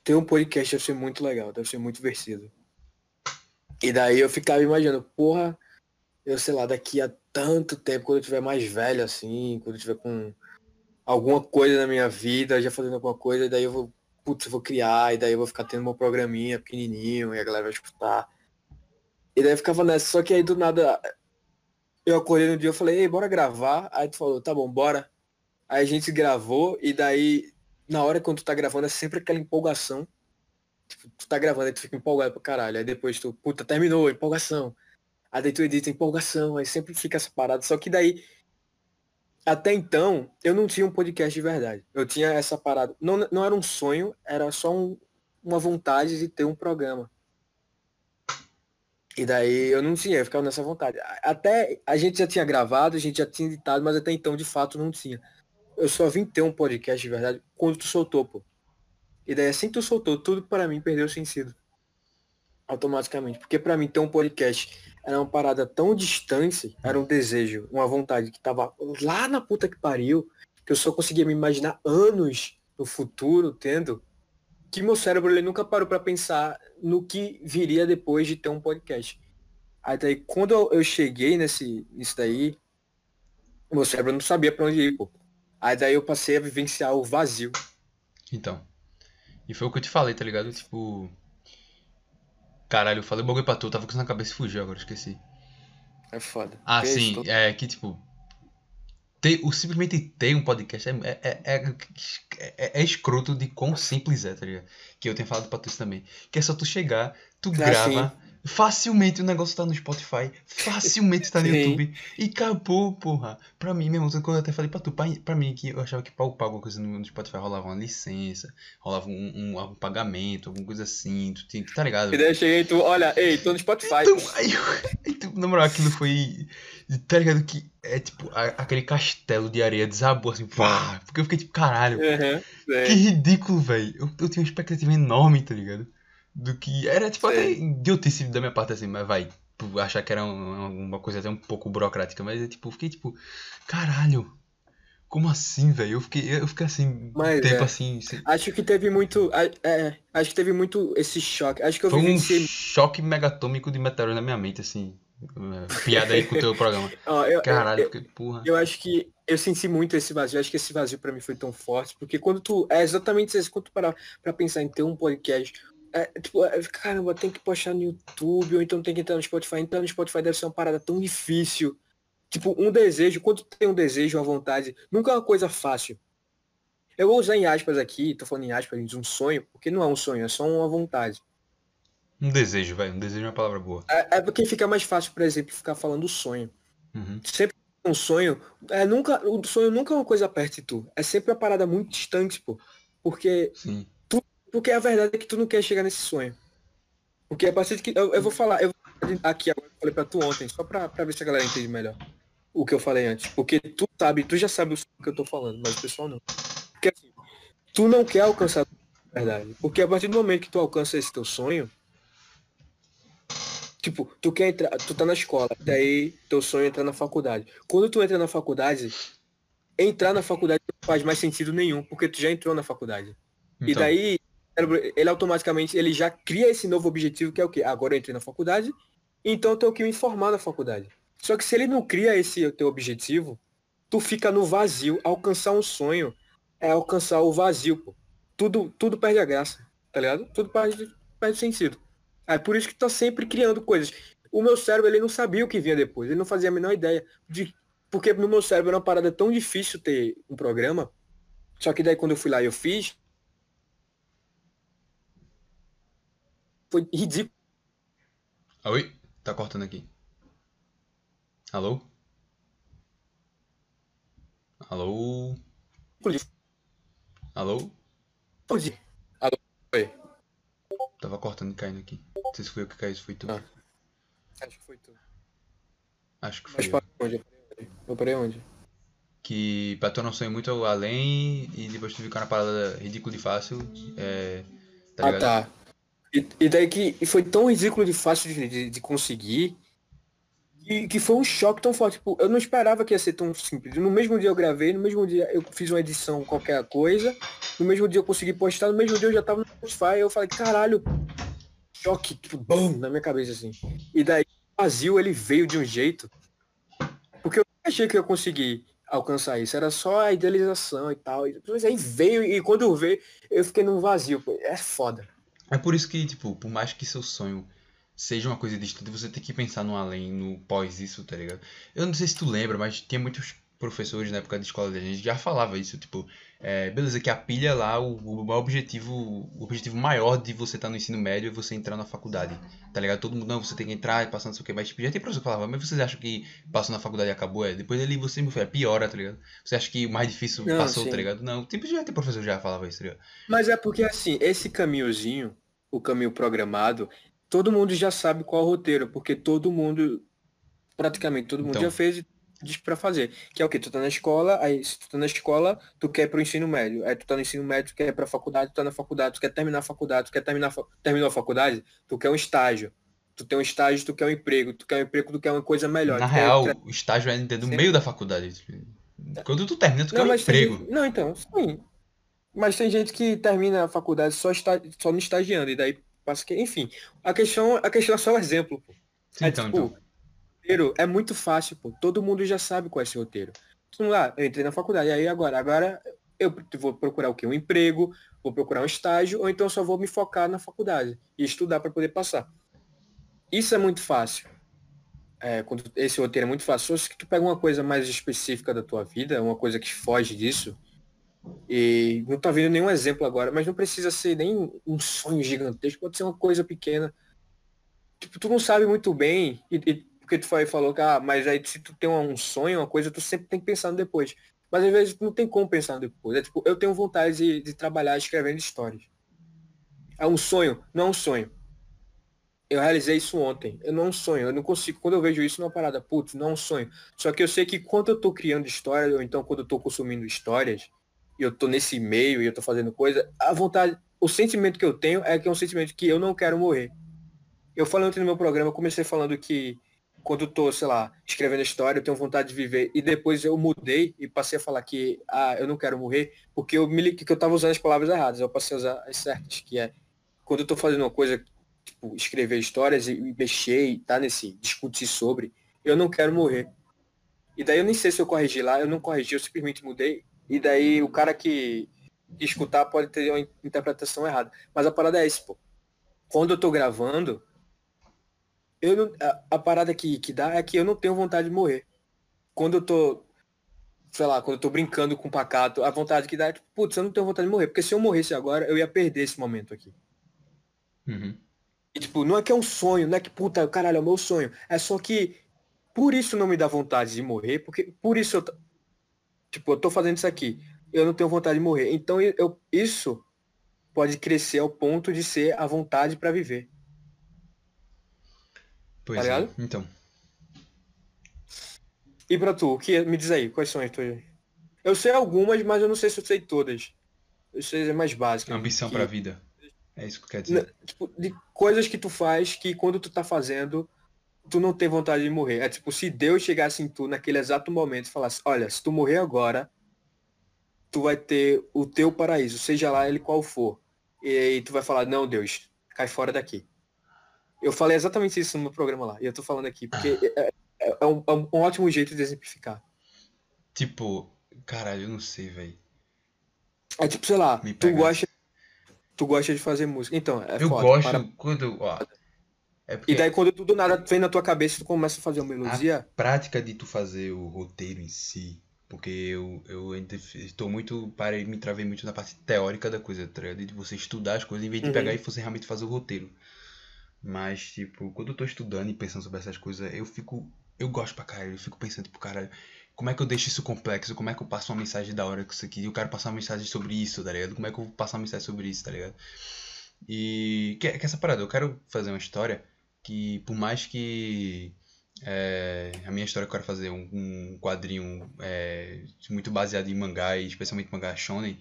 ter um podcast deve ser muito legal, deve ser muito divertido. E daí eu ficava imaginando, porra, eu sei lá, daqui a tanto tempo, quando eu tiver mais velho assim, quando eu tiver com alguma coisa na minha vida, já fazendo alguma coisa, e daí eu vou, putz, eu vou criar, e daí eu vou ficar tendo meu programinha pequenininho, e a galera vai escutar. E daí eu ficava nessa, só que aí do nada, eu acordei no dia, eu falei, ei, bora gravar. Aí tu falou, tá bom, bora. Aí a gente gravou, e daí, na hora quando tu tá gravando, é sempre aquela empolgação. Tipo, tu tá gravando, aí tu fica empolgado pra caralho. Aí depois tu, puta, terminou, empolgação. Aí daí tu edita empolgação, aí sempre fica essa parada. Só que daí, até então, eu não tinha um podcast de verdade. Eu tinha essa parada. Não, não era um sonho, era só um- uma vontade de ter um programa. E daí eu não tinha, eu ficava nessa vontade. Até a gente já tinha gravado, a gente já tinha editado, mas até então de fato não tinha. Eu só vim ter um podcast de verdade quando tu soltou, pô. E daí assim que tu soltou, tudo para mim perdeu sentido. Automaticamente. Porque para mim ter um podcast era uma parada tão distante, era um desejo, uma vontade que tava lá na puta que pariu, que eu só conseguia me imaginar anos no futuro tendo, que meu cérebro ele nunca parou para pensar no que viria depois de ter um podcast. Aí daí quando eu, eu cheguei nesse nisso daí, meu cérebro não sabia para onde ir, pô. Aí daí eu passei a vivenciar o vazio. Então. E foi o que eu te falei, tá ligado? Tipo. Caralho, eu falei o bagulho pra tu, tava com isso na cabeça e fugiu agora, esqueci. É foda. Ah, Porque sim, isso- é que tipo. Ter, o simplesmente ter um podcast é, é, é, é, é escroto de quão simples é, tá ligado? Que eu tenho falado pra tu isso também. Que é só tu chegar, tu Ah, grava, facilmente o negócio tá no Spotify, facilmente tá no Sim. YouTube. E acabou, porra. Pra mim mesmo, quando eu até falei pra tu, pra, pra mim que eu achava que pra upar alguma coisa no, no Spotify rolava uma licença, rolava um, um, um pagamento, alguma coisa assim, tu tinha, tá ligado? E daí eu cheguei e tu, olha, ei, tô no Spotify. Então, aí, tipo, na moral, aquilo foi. Tá ligado? Que é tipo, a- aquele castelo de areia desabou assim, pá! Porque eu fiquei tipo, caralho, Uhum, que ridículo, velho. Eu, eu tinha uma expectativa enorme, tá ligado? Do que. Era tipo até idiotice da minha parte assim, mas vai. tipo, Achar que era um- uma coisa até um pouco burocrática, mas é tipo, eu fiquei tipo, caralho, como assim, velho? Eu fiquei, eu fiquei assim, Mas tempo é. assim. Acho que teve muito. É, acho que teve muito esse choque. Acho que eu Foi um vivenciei. choque megatômico de meteoro na minha mente, assim. Piada aí com o teu programa. Ó, eu, Caralho, eu, eu fiquei, porra. eu acho que eu senti muito esse vazio. Acho que esse vazio pra mim foi tão forte. Porque quando tu. É exatamente isso. Quando tu parar pra pensar em ter um podcast. É, tipo, é, caramba, tem que postar no YouTube, ou então tem que entrar no Spotify. Entrar no Spotify deve ser uma parada tão difícil. Tipo, um desejo, quando tem um desejo, uma vontade, nunca é uma coisa fácil. Eu vou usar em aspas aqui, tô falando em aspas, um sonho, porque não é um sonho, é só uma vontade. Um desejo, velho. Um desejo é uma palavra boa. É, é porque fica mais fácil, por exemplo, ficar falando sonho. Uhum. Sempre um sonho, é nunca, o sonho nunca é uma coisa perto de tu. É sempre uma parada muito distante, pô. Porque, Sim. Porque a verdade é que tu não quer chegar nesse sonho. Porque a partir de que. Eu, eu vou falar, eu vou aqui agora, eu falei pra tu ontem, só pra, pra ver se a galera entende melhor. O que eu falei antes. Porque tu sabe, tu já sabe o que eu tô falando, mas o pessoal não. Porque assim, tu não quer alcançar a verdade. Porque a partir do momento que tu alcança esse teu sonho, Tipo, tu quer entrar, tu tá na escola, daí teu sonho é entrar na faculdade. Quando tu entra na faculdade, entrar na faculdade não faz mais sentido nenhum, porque tu já entrou na faculdade. E Então, daí, ele automaticamente, ele já cria esse novo objetivo, que é o quê? Agora eu entrei na faculdade, então eu tenho que me informar na faculdade. Só que se ele não cria esse teu objetivo, tu fica no vazio. Alcançar um sonho é alcançar o vazio, pô. Tudo, tudo perde a graça, tá ligado? Tudo perde, perde sentido. É por isso que tá sempre criando coisas. O meu cérebro, ele não sabia o que vinha depois. Ele não fazia a menor ideia de... Porque no meu cérebro era uma parada tão difícil ter um programa. Só que daí quando eu fui lá eu fiz, foi ridículo. Oi? Tá cortando aqui. Alô? Alô? Alô? Alô? Oi. Tava cortando e caindo aqui. Não sei se foi eu que caiu, se foi tu. Ah. Acho que foi tu. Acho que foi Mas eu. onde? Eu parei onde? Que pra tu não sonhar muito além e depois tu ficar na parada ridícula e fácil. É. Tá ah, ligado? tá. E, e daí que e foi tão ridículo de fácil de, de, de conseguir que, que foi um choque tão forte. Tipo, eu não esperava que ia ser tão simples. No mesmo dia eu gravei, no mesmo dia eu fiz uma edição qualquer coisa, no mesmo dia eu consegui postar, no mesmo dia eu já tava no Spotify, eu falei, caralho, choque, tipo, bum, na minha cabeça assim. E daí o vazio ele veio de um jeito. Porque eu achei que eu ia conseguir alcançar isso, era só a idealização e tal. Mas aí veio, e quando veio, eu fiquei num vazio. Pô. É foda. É por isso que, tipo, por mais que seu sonho seja uma coisa distante, você tem que pensar no além, no pós isso, tá ligado? Eu não sei se tu lembra, mas tinha muitos professores na época de escola da gente já falava isso, tipo, é, beleza, que a pilha lá, o, o objetivo, o objetivo maior de você estar no ensino médio é você entrar na faculdade, tá ligado? Todo mundo, não, você tem que entrar e passar não sei o que, mas tipo, já tem professor que falava, mas vocês acham que passou na faculdade e acabou? É, depois ali você é, piora, tá ligado? Você acha que o mais difícil Não, passou, sim. tá ligado? Não, tipo, já tem professor que já falava isso, tá ligado? Mas é porque assim, esse caminhozinho, o caminho programado, todo mundo já sabe qual é o roteiro, porque todo mundo, praticamente todo mundo Então. já fez e diz pra fazer. Que é o quê? Tu tá na escola, aí se tu tá na escola, tu quer pro ensino médio. Aí tu tá no ensino médio, tu quer pra faculdade, tu tá na faculdade, tu quer terminar a faculdade, tu quer terminar, terminou a faculdade, tu quer um estágio. Tu tem um estágio, tu quer um emprego, tu quer um emprego, tu quer uma coisa melhor. Na real, o estágio é no meio da faculdade. Quando tu termina, tu quer um emprego. gente- não, então, sim. Mas tem gente que termina a faculdade só, está, só no estagiando, e daí passa que. Enfim, a questão, a questão é só o exemplo. Sim, é então, tipo, então. Roteiro é muito fácil, pô. Todo mundo já sabe qual é esse roteiro. Vamos lá, eu entrei na faculdade, aí agora, agora eu vou procurar o quê? Um emprego, vou procurar um estágio, ou então só vou me focar na faculdade e estudar para poder passar. Isso é muito fácil. É, quando esse roteiro é muito fácil, se tu pega uma coisa mais específica da tua vida, uma coisa que foge disso, e não tá vendo nenhum exemplo agora, mas não precisa ser nem um sonho gigantesco, pode ser uma coisa pequena. Tipo, tu não sabe muito bem, e, e porque tu foi, falou que, ah, mas aí se tu tem um sonho, uma coisa, tu sempre tem que pensar no depois. Mas às vezes não tem como pensar no depois. É tipo, eu tenho vontade de, de trabalhar escrevendo histórias. É um sonho? Não é um sonho. Eu realizei isso ontem. Eu não é um sonho. Eu não consigo. Quando eu vejo isso numa parada, putz, não é um sonho. Só que eu sei que quando eu tô criando histórias, ou então quando eu tô consumindo histórias, e eu tô nesse meio e eu tô fazendo coisa, a vontade, o sentimento que eu tenho é que é um sentimento que eu não quero morrer. Eu falei ontem no meu programa, comecei falando que quando eu tô, sei lá, escrevendo história, eu tenho vontade de viver. E depois eu mudei e passei a falar que ah, eu não quero morrer, porque eu me que eu tava usando as palavras erradas. Eu passei a usar as certas, que é quando eu tô fazendo uma coisa, tipo, escrever histórias e, mexer e tá nesse, discutir sobre, eu não quero morrer. E daí eu nem sei se eu corrigi lá, eu não corrigi, eu simplesmente mudei. E daí o cara que escutar pode ter uma interpretação errada. Mas a parada é essa, pô. Quando eu tô gravando, eu não, a, a parada que, que dá é que eu não tenho vontade de morrer. Quando eu tô, sei lá, quando eu tô brincando com o pacato, a vontade que dá é, tipo, putz, eu não tenho vontade de morrer. Porque se eu morresse agora, eu ia perder esse momento aqui. Uhum. E, tipo, não é que é um sonho, não é que, puta, caralho, é o meu sonho. É só que por isso não me dá vontade de morrer, porque por isso eu, tipo, eu tô fazendo isso aqui. Eu não tenho vontade de morrer. Então eu, isso pode crescer ao ponto de ser a vontade pra viver. Pois Tá é. Então. E pra tu, o que me diz aí, quais são as tuas? Eu sei algumas, mas eu não sei se eu sei todas. Eu sei as mais básicas. Ambição que- pra vida. É isso que quer dizer. tipo, de coisas que tu faz que quando tu tá fazendo, tu não tem vontade de morrer. É tipo, se Deus chegasse em tu naquele exato momento e falasse, olha, se tu morrer agora, tu vai ter o teu paraíso, seja lá ele qual for. E aí tu vai falar, não, Deus, cai fora daqui. Eu falei exatamente isso no meu programa lá. E eu tô falando aqui, porque é, é- é um, é um ótimo jeito de exemplificar. Tipo, caralho, eu não sei, velho. É tipo, sei lá, tu gosta, tu gosta de fazer música. Então, é eu foda, gosto para- quando. Ó, é porque E daí quando tu do nada vem na tua cabeça, tu começa a fazer uma melodia. a prática de tu fazer o roteiro em si. Porque eu, eu estou muito. Parei, me travei muito na parte teórica da coisa, tá? De você estudar as coisas em vez de Uhum. pegar e você realmente fazer o roteiro. Mas, tipo, quando eu tô estudando e pensando sobre essas coisas, eu fico. Eu gosto pra caralho, eu fico pensando, tipo, caralho, como é que eu deixo isso complexo? Como é que eu passo uma mensagem da hora com isso aqui? Eu quero passar uma mensagem sobre isso, tá ligado? Como é que eu vou passar uma mensagem sobre isso, tá ligado? E que, que essa parada, eu quero fazer uma história que, por mais que é, a minha história eu quero fazer um, um quadrinho é, muito baseado em mangá, e especialmente mangá shonen,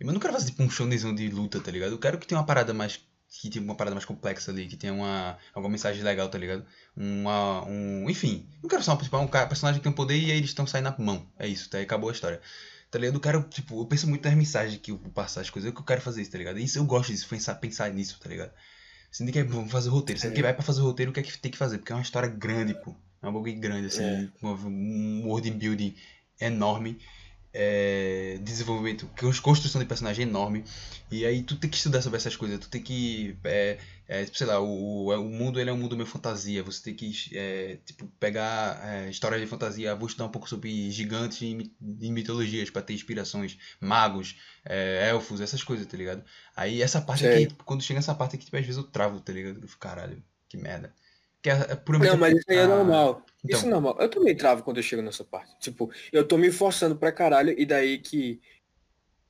eu não quero fazer tipo um shonenzão de luta, tá ligado? Eu quero que tenha uma parada mais que tenha uma parada mais complexa ali, que tenha uma alguma mensagem legal, tá ligado? Uma, um, enfim, não quero só tipo, um personagem que tem um poder e aí eles estão saindo na mão. É isso, tá? Acabou a história. Tá ligado? Eu quero, tipo, eu penso muito nas mensagens que eu vou passar, as coisas, que eu quero fazer isso, tá ligado? Isso eu gosto disso, pensar, pensar nisso, tá ligado? Você tem que vamos fazer roteiro, você tem que vai pra fazer roteiro, o que é que tem que fazer? Porque é uma história grande, pô. É um bagulho grande, assim, é. um world building enorme é, desenvolvimento, construção de personagem enorme. E aí tu tem que estudar sobre essas coisas, tu tem que. É, é, sei lá, o, o mundo ele é um mundo meio fantasia. Você tem que tipo, pegar histórias de fantasia, vou estudar um pouco sobre gigantes e, mitologias para ter inspirações, magos, elfos, essas coisas, tá ligado? Aí essa parte aqui, quando chega essa parte aqui, tipo, às vezes eu travo, tá ligado? Eu fico, caralho, que merda. Que é, puramente. Não, mas isso aí é normal. Então. Isso é normal. Eu também travo quando eu chego nessa parte. Tipo, eu tô me forçando pra caralho e daí que.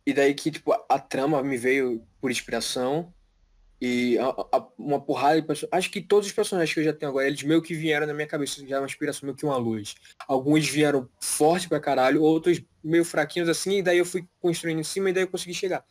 E daí que, tipo, a, a trama me veio por inspiração. E a, a, uma porrada de pessoas. Acho que todos os personagens que eu já tenho agora, eles meio que vieram na minha cabeça, já é uma inspiração meio que uma luz. Alguns vieram forte pra caralho, outros meio fraquinhos assim, e daí eu fui construindo em cima e daí eu consegui chegar.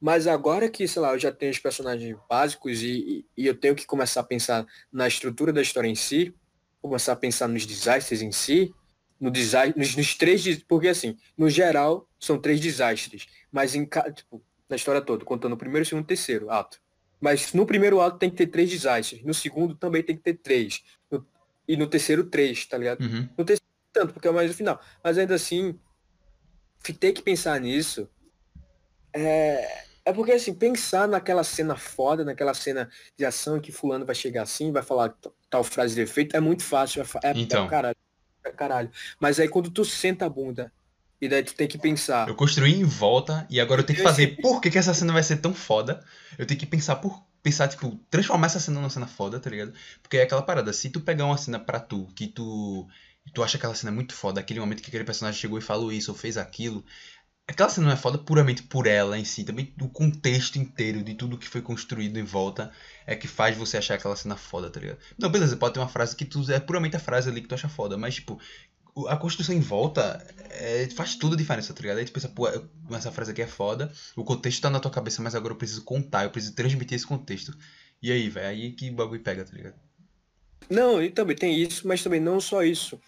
Mas agora que, sei lá, eu já tenho os personagens básicos e, e, eu tenho que começar a pensar na estrutura da história em si, começar a pensar nos desastres em si, no design, nos, nos três, porque assim, no geral, são três desastres, mas em tipo, na história toda, contando o primeiro, segundo e terceiro ato. Mas no primeiro ato tem que ter três desastres, no segundo também tem que ter três, no, e no terceiro três, tá ligado? Uhum. No terceiro tanto, porque é mais o final. Mas ainda assim, ter que pensar nisso é, é porque, assim, pensar naquela cena foda, naquela cena de ação que fulano vai chegar assim, vai falar tal frase de efeito, é muito fácil. É, é então. É caralho, é caralho. Mas aí quando tu senta a bunda e daí tu tem que pensar. Eu construí em volta e agora eu tenho que fazer. Por que, que essa cena vai ser tão foda? Eu tenho que pensar por. Pensar, tipo, transformar essa cena numa cena foda, tá ligado? Porque é aquela parada, se tu pegar uma cena pra tu, que tu. Tu acha aquela cena muito foda, aquele momento que aquele personagem chegou e falou isso ou fez aquilo, Aquela cena não é foda puramente por ela em si, também o contexto inteiro de tudo que foi construído em volta é que faz você achar aquela cena foda, tá ligado? Não, beleza, pode ter uma frase que tu é puramente a frase ali que tu acha foda, mas tipo, a construção em volta é, faz tudo a diferença, tá ligado? Aí tu pensa, pô, essa frase aqui é foda, o contexto tá na tua cabeça, mas agora eu preciso contar, eu preciso transmitir esse contexto. E aí, velho, aí que bagulho pega, tá ligado? Não, e também tem isso, mas também não só isso.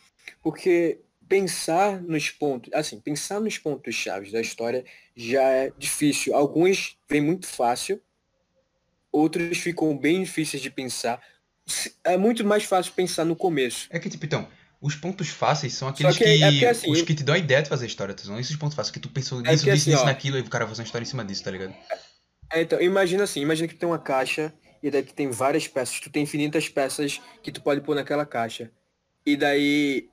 Porque pensar nos pontos, assim, pensar nos pontos chaves da história já é difícil. Alguns vem muito fácil, outros ficam bem difíceis de pensar. É muito mais fácil pensar no começo. É que tipo, então, os pontos fáceis são aqueles que, que, é porque, assim, os que te dão a ideia de fazer a história? São esses pontos fáceis que tu pensou é nisso, nisso, assim, naquilo, e o cara vai fazer uma história em cima disso, tá ligado? É, então, imagina assim, imagina que tem uma caixa e daí que tem várias peças, tu tem infinitas peças que tu pode pôr naquela caixa. E daí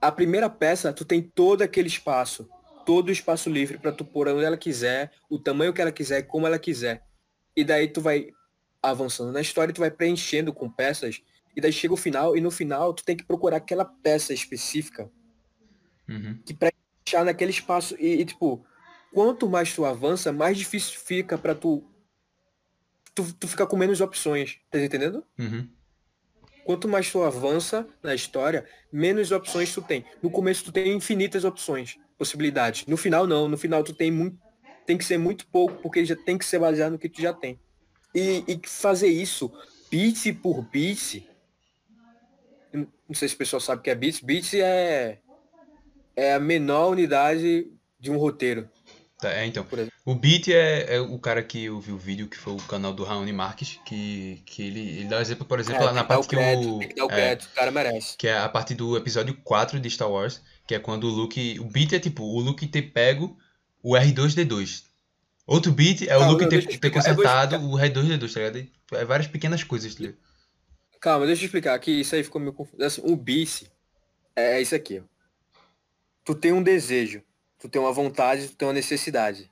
a primeira peça, tu tem todo aquele espaço, todo o espaço livre para tu pôr onde ela quiser, o tamanho que ela quiser, como ela quiser. E daí tu vai avançando na história, tu vai preenchendo com peças, e daí chega o final, e no final tu tem que procurar aquela peça específica uhum. que preencher naquele espaço. E, e, tipo, quanto mais tu avança, mais difícil fica para tu, tu. Tu ficar com menos opções. Tá entendendo? Uhum quanto mais tu avança na história, menos opções tu tem. No começo tu tem infinitas opções, possibilidades. No final não, no final tu tem muito, tem que ser muito pouco, porque já tem que ser baseado no que tu já tem. E, e fazer isso bit por bit, não sei se o pessoal sabe o que é bits, bits é é a menor unidade de um roteiro. Tá, é, então. O Beat é, é, o cara que eu vi o vídeo, que foi o canal do Raoni Marques, que, que ele, ele dá exemplo, por exemplo, é, na parte que o. Tem que dar o crédito, é, o cara merece. Que é a parte do episódio 4 de Star Wars, que é quando o Luke. O Beat é tipo, o Luke ter pego o R2D2. Outro beat é Calma, o Luke ter, ter consertado o R2D2, tá ligado? É várias pequenas coisas, tá ligado? Calma, deixa eu explicar aqui, isso aí ficou meio confuso. Assim, o bis é isso aqui, ó. Tu tem um desejo tu tem uma vontade, tu tem uma necessidade.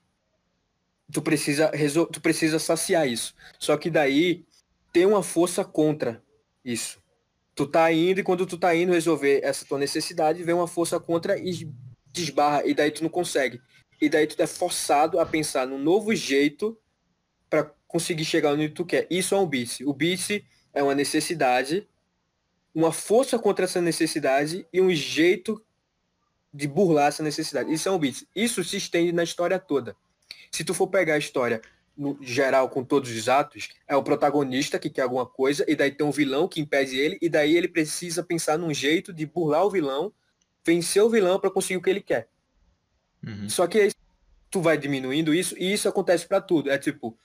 Tu precisa, resol... tu precisa saciar isso. Só que daí tem uma força contra isso. Tu tá indo e quando tu tá indo resolver essa tua necessidade, vem uma força contra e desbarra, e daí tu não consegue. E daí tu é forçado a pensar num novo jeito para conseguir chegar onde tu quer. Isso é um bice. O bice é uma necessidade, uma força contra essa necessidade e um jeito de burlar essa necessidade. Isso é um bice. Isso se estende na história toda. Se tu for pegar a história no geral com todos os atos, é o protagonista que quer alguma coisa, e daí tem um vilão que impede ele, e daí ele precisa pensar num jeito de burlar o vilão, vencer o vilão para conseguir o que ele quer. Uhum. Só que aí tu vai diminuindo isso, e isso acontece para tudo. É tipo,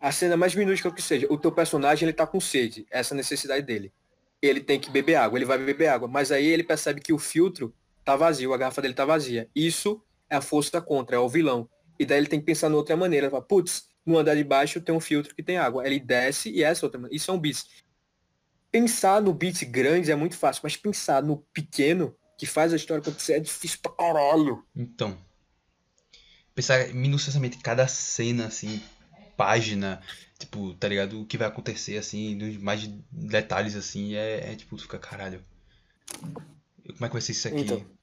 a cena mais minúscula que seja, o teu personagem ele tá com sede, essa necessidade dele. Ele tem que beber água, ele vai beber água, mas aí ele percebe que o filtro tá vazio, a garrafa dele tá vazia. Isso é a força contra, é o vilão. E daí ele tem que pensar de outra maneira. Fala, putz, no andar de baixo tem um filtro que tem água. Ele desce e essa outra maneira. Isso é um beat. Pensar no beat grande é muito fácil, mas pensar no pequeno, que faz a história acontecer, é difícil pra caralho. Então. Pensar minuciosamente cada cena, assim, página, tipo, tá ligado? O que vai acontecer, assim, mais detalhes, assim, é, é tipo, tu fica, caralho. Como é que vai ser isso aqui? Então.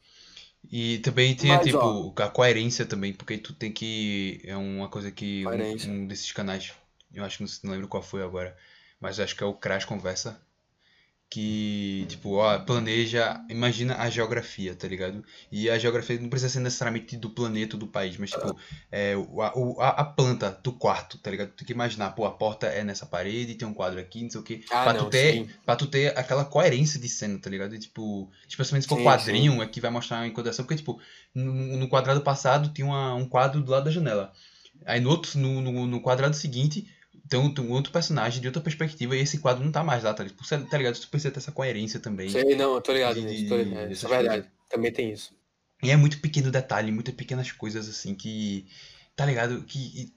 E também tem, tipo, ó, a coerência também, porque tu tem que. É uma coisa que um, um, desses canais, eu acho que não lembro qual foi agora, mas acho que é o Crash Conversa, que, tipo, ó, planeja, imagina a geografia, tá ligado? E a geografia não precisa ser necessariamente do planeta ou do país, mas, tipo, é, a, a, planta do quarto, tá ligado? Tu tem que imaginar, pô, a porta é nessa parede, tem um quadro aqui, não sei o quê. Ah, pra, não, tu ter, pra tu ter aquela coerência de cena, tá ligado? E, tipo, especialmente se for sim, quadrinho, sim. aqui vai mostrar a enquadração, porque, tipo, no, no quadrado passado tinha uma, um quadro do lado da janela. Aí no outro, no, no, no quadrado seguinte, tem um, outro personagem de outra perspectiva e esse quadro não tá mais lá, tá, tipo, tá ligado? Tu precisa ter essa coerência também. Sei, não, eu tô ligado de, nisso, tô ligado. Isso é verdade, coisas. também tem isso. E é muito pequeno detalhe, muitas pequenas coisas assim que, tá ligado? Que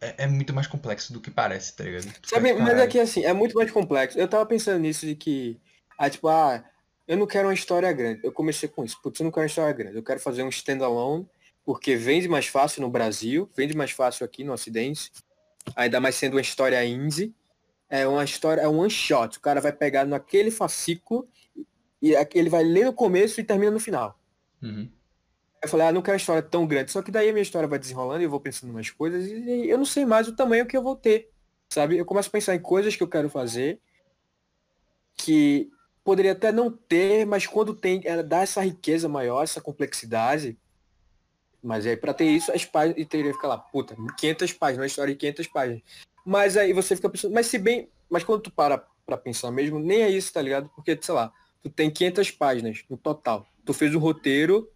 é, é, muito mais complexo do que parece, tá ligado? Sabe, mas é que assim, é muito mais complexo. Eu tava pensando nisso de que, ah, tipo, ah, eu não quero uma história grande. Eu comecei com isso, putz, eu não quero uma história grande. Eu quero fazer um standalone, porque vende mais fácil no Brasil, vende mais fácil aqui no Ocidente ainda mais sendo uma história indie, é uma história, é um one shot. O cara vai pegar naquele fascículo e ele vai ler no começo e termina no final. Uhum. Eu falei, ah, não quero uma história tão grande. Só que daí a minha história vai desenrolando e eu vou pensando em umas coisas e eu não sei mais o tamanho que eu vou ter. Sabe? Eu começo a pensar em coisas que eu quero fazer que poderia até não ter, mas quando tem, ela dá essa riqueza maior, essa complexidade, mas aí para ter isso, as páginas, e teria que ficar lá, puta, 500 páginas, uma história de 500 páginas. Mas aí você fica pensando, mas se bem, mas quando tu para pra pensar mesmo, nem é isso, tá ligado? Porque, sei lá, tu tem 500 páginas no total. Tu fez um roteiro,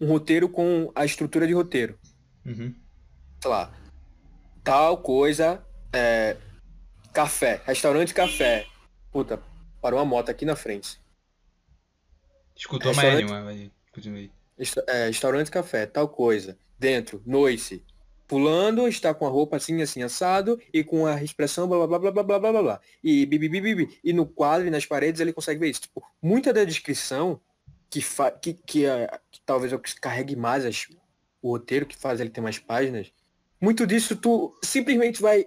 um roteiro com a estrutura de roteiro. Uhum. Sei lá, tal coisa, é, café, restaurante café. Puta, parou uma moto aqui na frente. Escutou restaurante... mais nenhuma, continue é, restaurante café, tal coisa. Dentro, noite. Pulando, está com a roupa assim, assim, assado, e com a expressão blá blá blá blá blá blá blá blá. E bibi, bibi, bibi. E no quadro e nas paredes ele consegue ver isso. Tipo, muita da descrição que, fa que, que, uh, que talvez eu carregue mais as, o roteiro, que faz ele ter mais páginas, muito disso tu simplesmente vai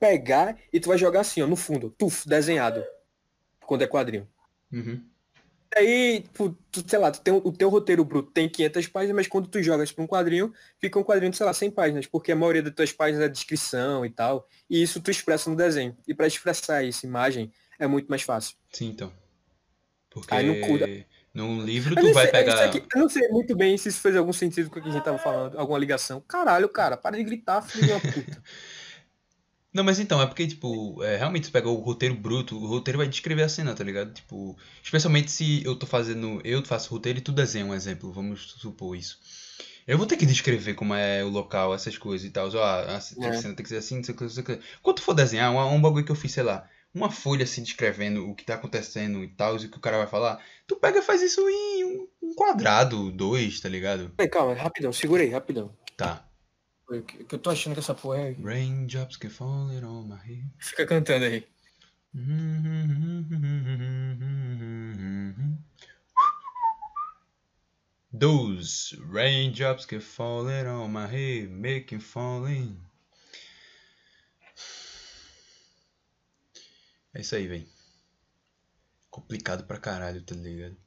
pegar e tu vai jogar assim, ó, no fundo, tuf, desenhado. Quando é quadrinho. Uhum aí, tu, sei lá, tu tem, o teu roteiro bruto tem 500 páginas, mas quando tu jogas para um quadrinho, fica um quadrinho de, sei lá, 100 páginas, porque a maioria das tuas páginas é descrição e tal, e isso tu expressa no desenho. E para expressar essa imagem é muito mais fácil. Sim, então. Porque aí no num livro tu vai sei, pegar... Aqui, eu não sei muito bem se isso fez algum sentido com o que a gente tava falando, alguma ligação. Caralho, cara, para de gritar, filho de uma puta. Não, mas então, é porque, tipo, é, realmente você pega o roteiro bruto, o roteiro vai descrever a cena, tá ligado? Tipo, especialmente se eu tô fazendo, eu faço roteiro e tu desenha um exemplo, vamos supor isso. Eu vou ter que descrever como é o local, essas coisas e tal. Ó, a, a, é. cena tem que ser assim, não sei o que, não sei o que. Quando tu for desenhar, um, um bagulho que eu fiz, sei lá, uma folha assim descrevendo o que tá acontecendo e tal, e o que o cara vai falar, tu pega e faz isso em um, um quadrado, dois, tá ligado? Calma, rapidão, segura aí, rapidão. Tá. Que eu tô achando que essa porra é. Raindrops can fall on my head. Fica cantando aí. Those raindrops keep falling on my head, making falling. É isso aí, velho. Complicado pra caralho, tá ligado?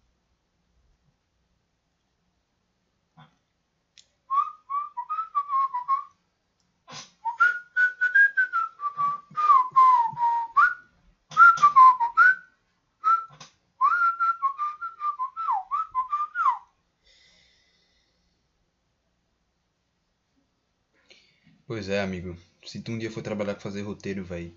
Pois é, amigo. Se tu um dia for trabalhar com fazer roteiro, vai.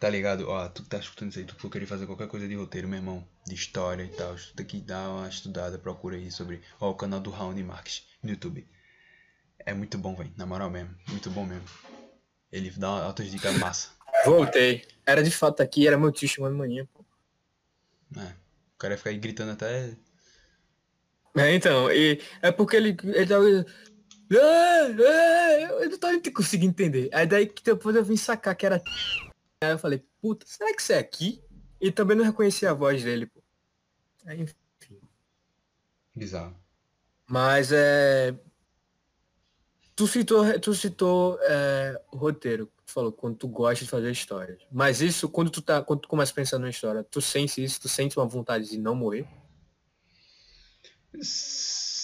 Tá ligado? Ó, tu tá escutando isso aí, tu for querer fazer qualquer coisa de roteiro, meu irmão, de história e tal, tu tem que dar uma estudada, procura aí sobre. Ó, o canal do Raoni Marques no YouTube. É muito bom, velho. Na moral mesmo. Muito bom mesmo. Ele dá altas dicas massa. Voltei. Era de fato aqui, era meu tio chamando manhã, pô. É. O cara ia ficar aí gritando até. É, então, e é porque ele, ele tava. "Ah, ah", Eu não tava conseguindo entender. Aí daí que depois eu vim sacar que era. Aí eu falei, puta, será que isso é aqui? E também não reconheci a voz dele, pô. Aí, enfim. Bizarro. Mas é. Tu citou, tu citou é, o roteiro, tu falou, quando tu gosta de fazer histórias. Mas isso, quando tu tá, quando tu começa a pensar numa história, tu sente isso, tu sente uma vontade de não morrer?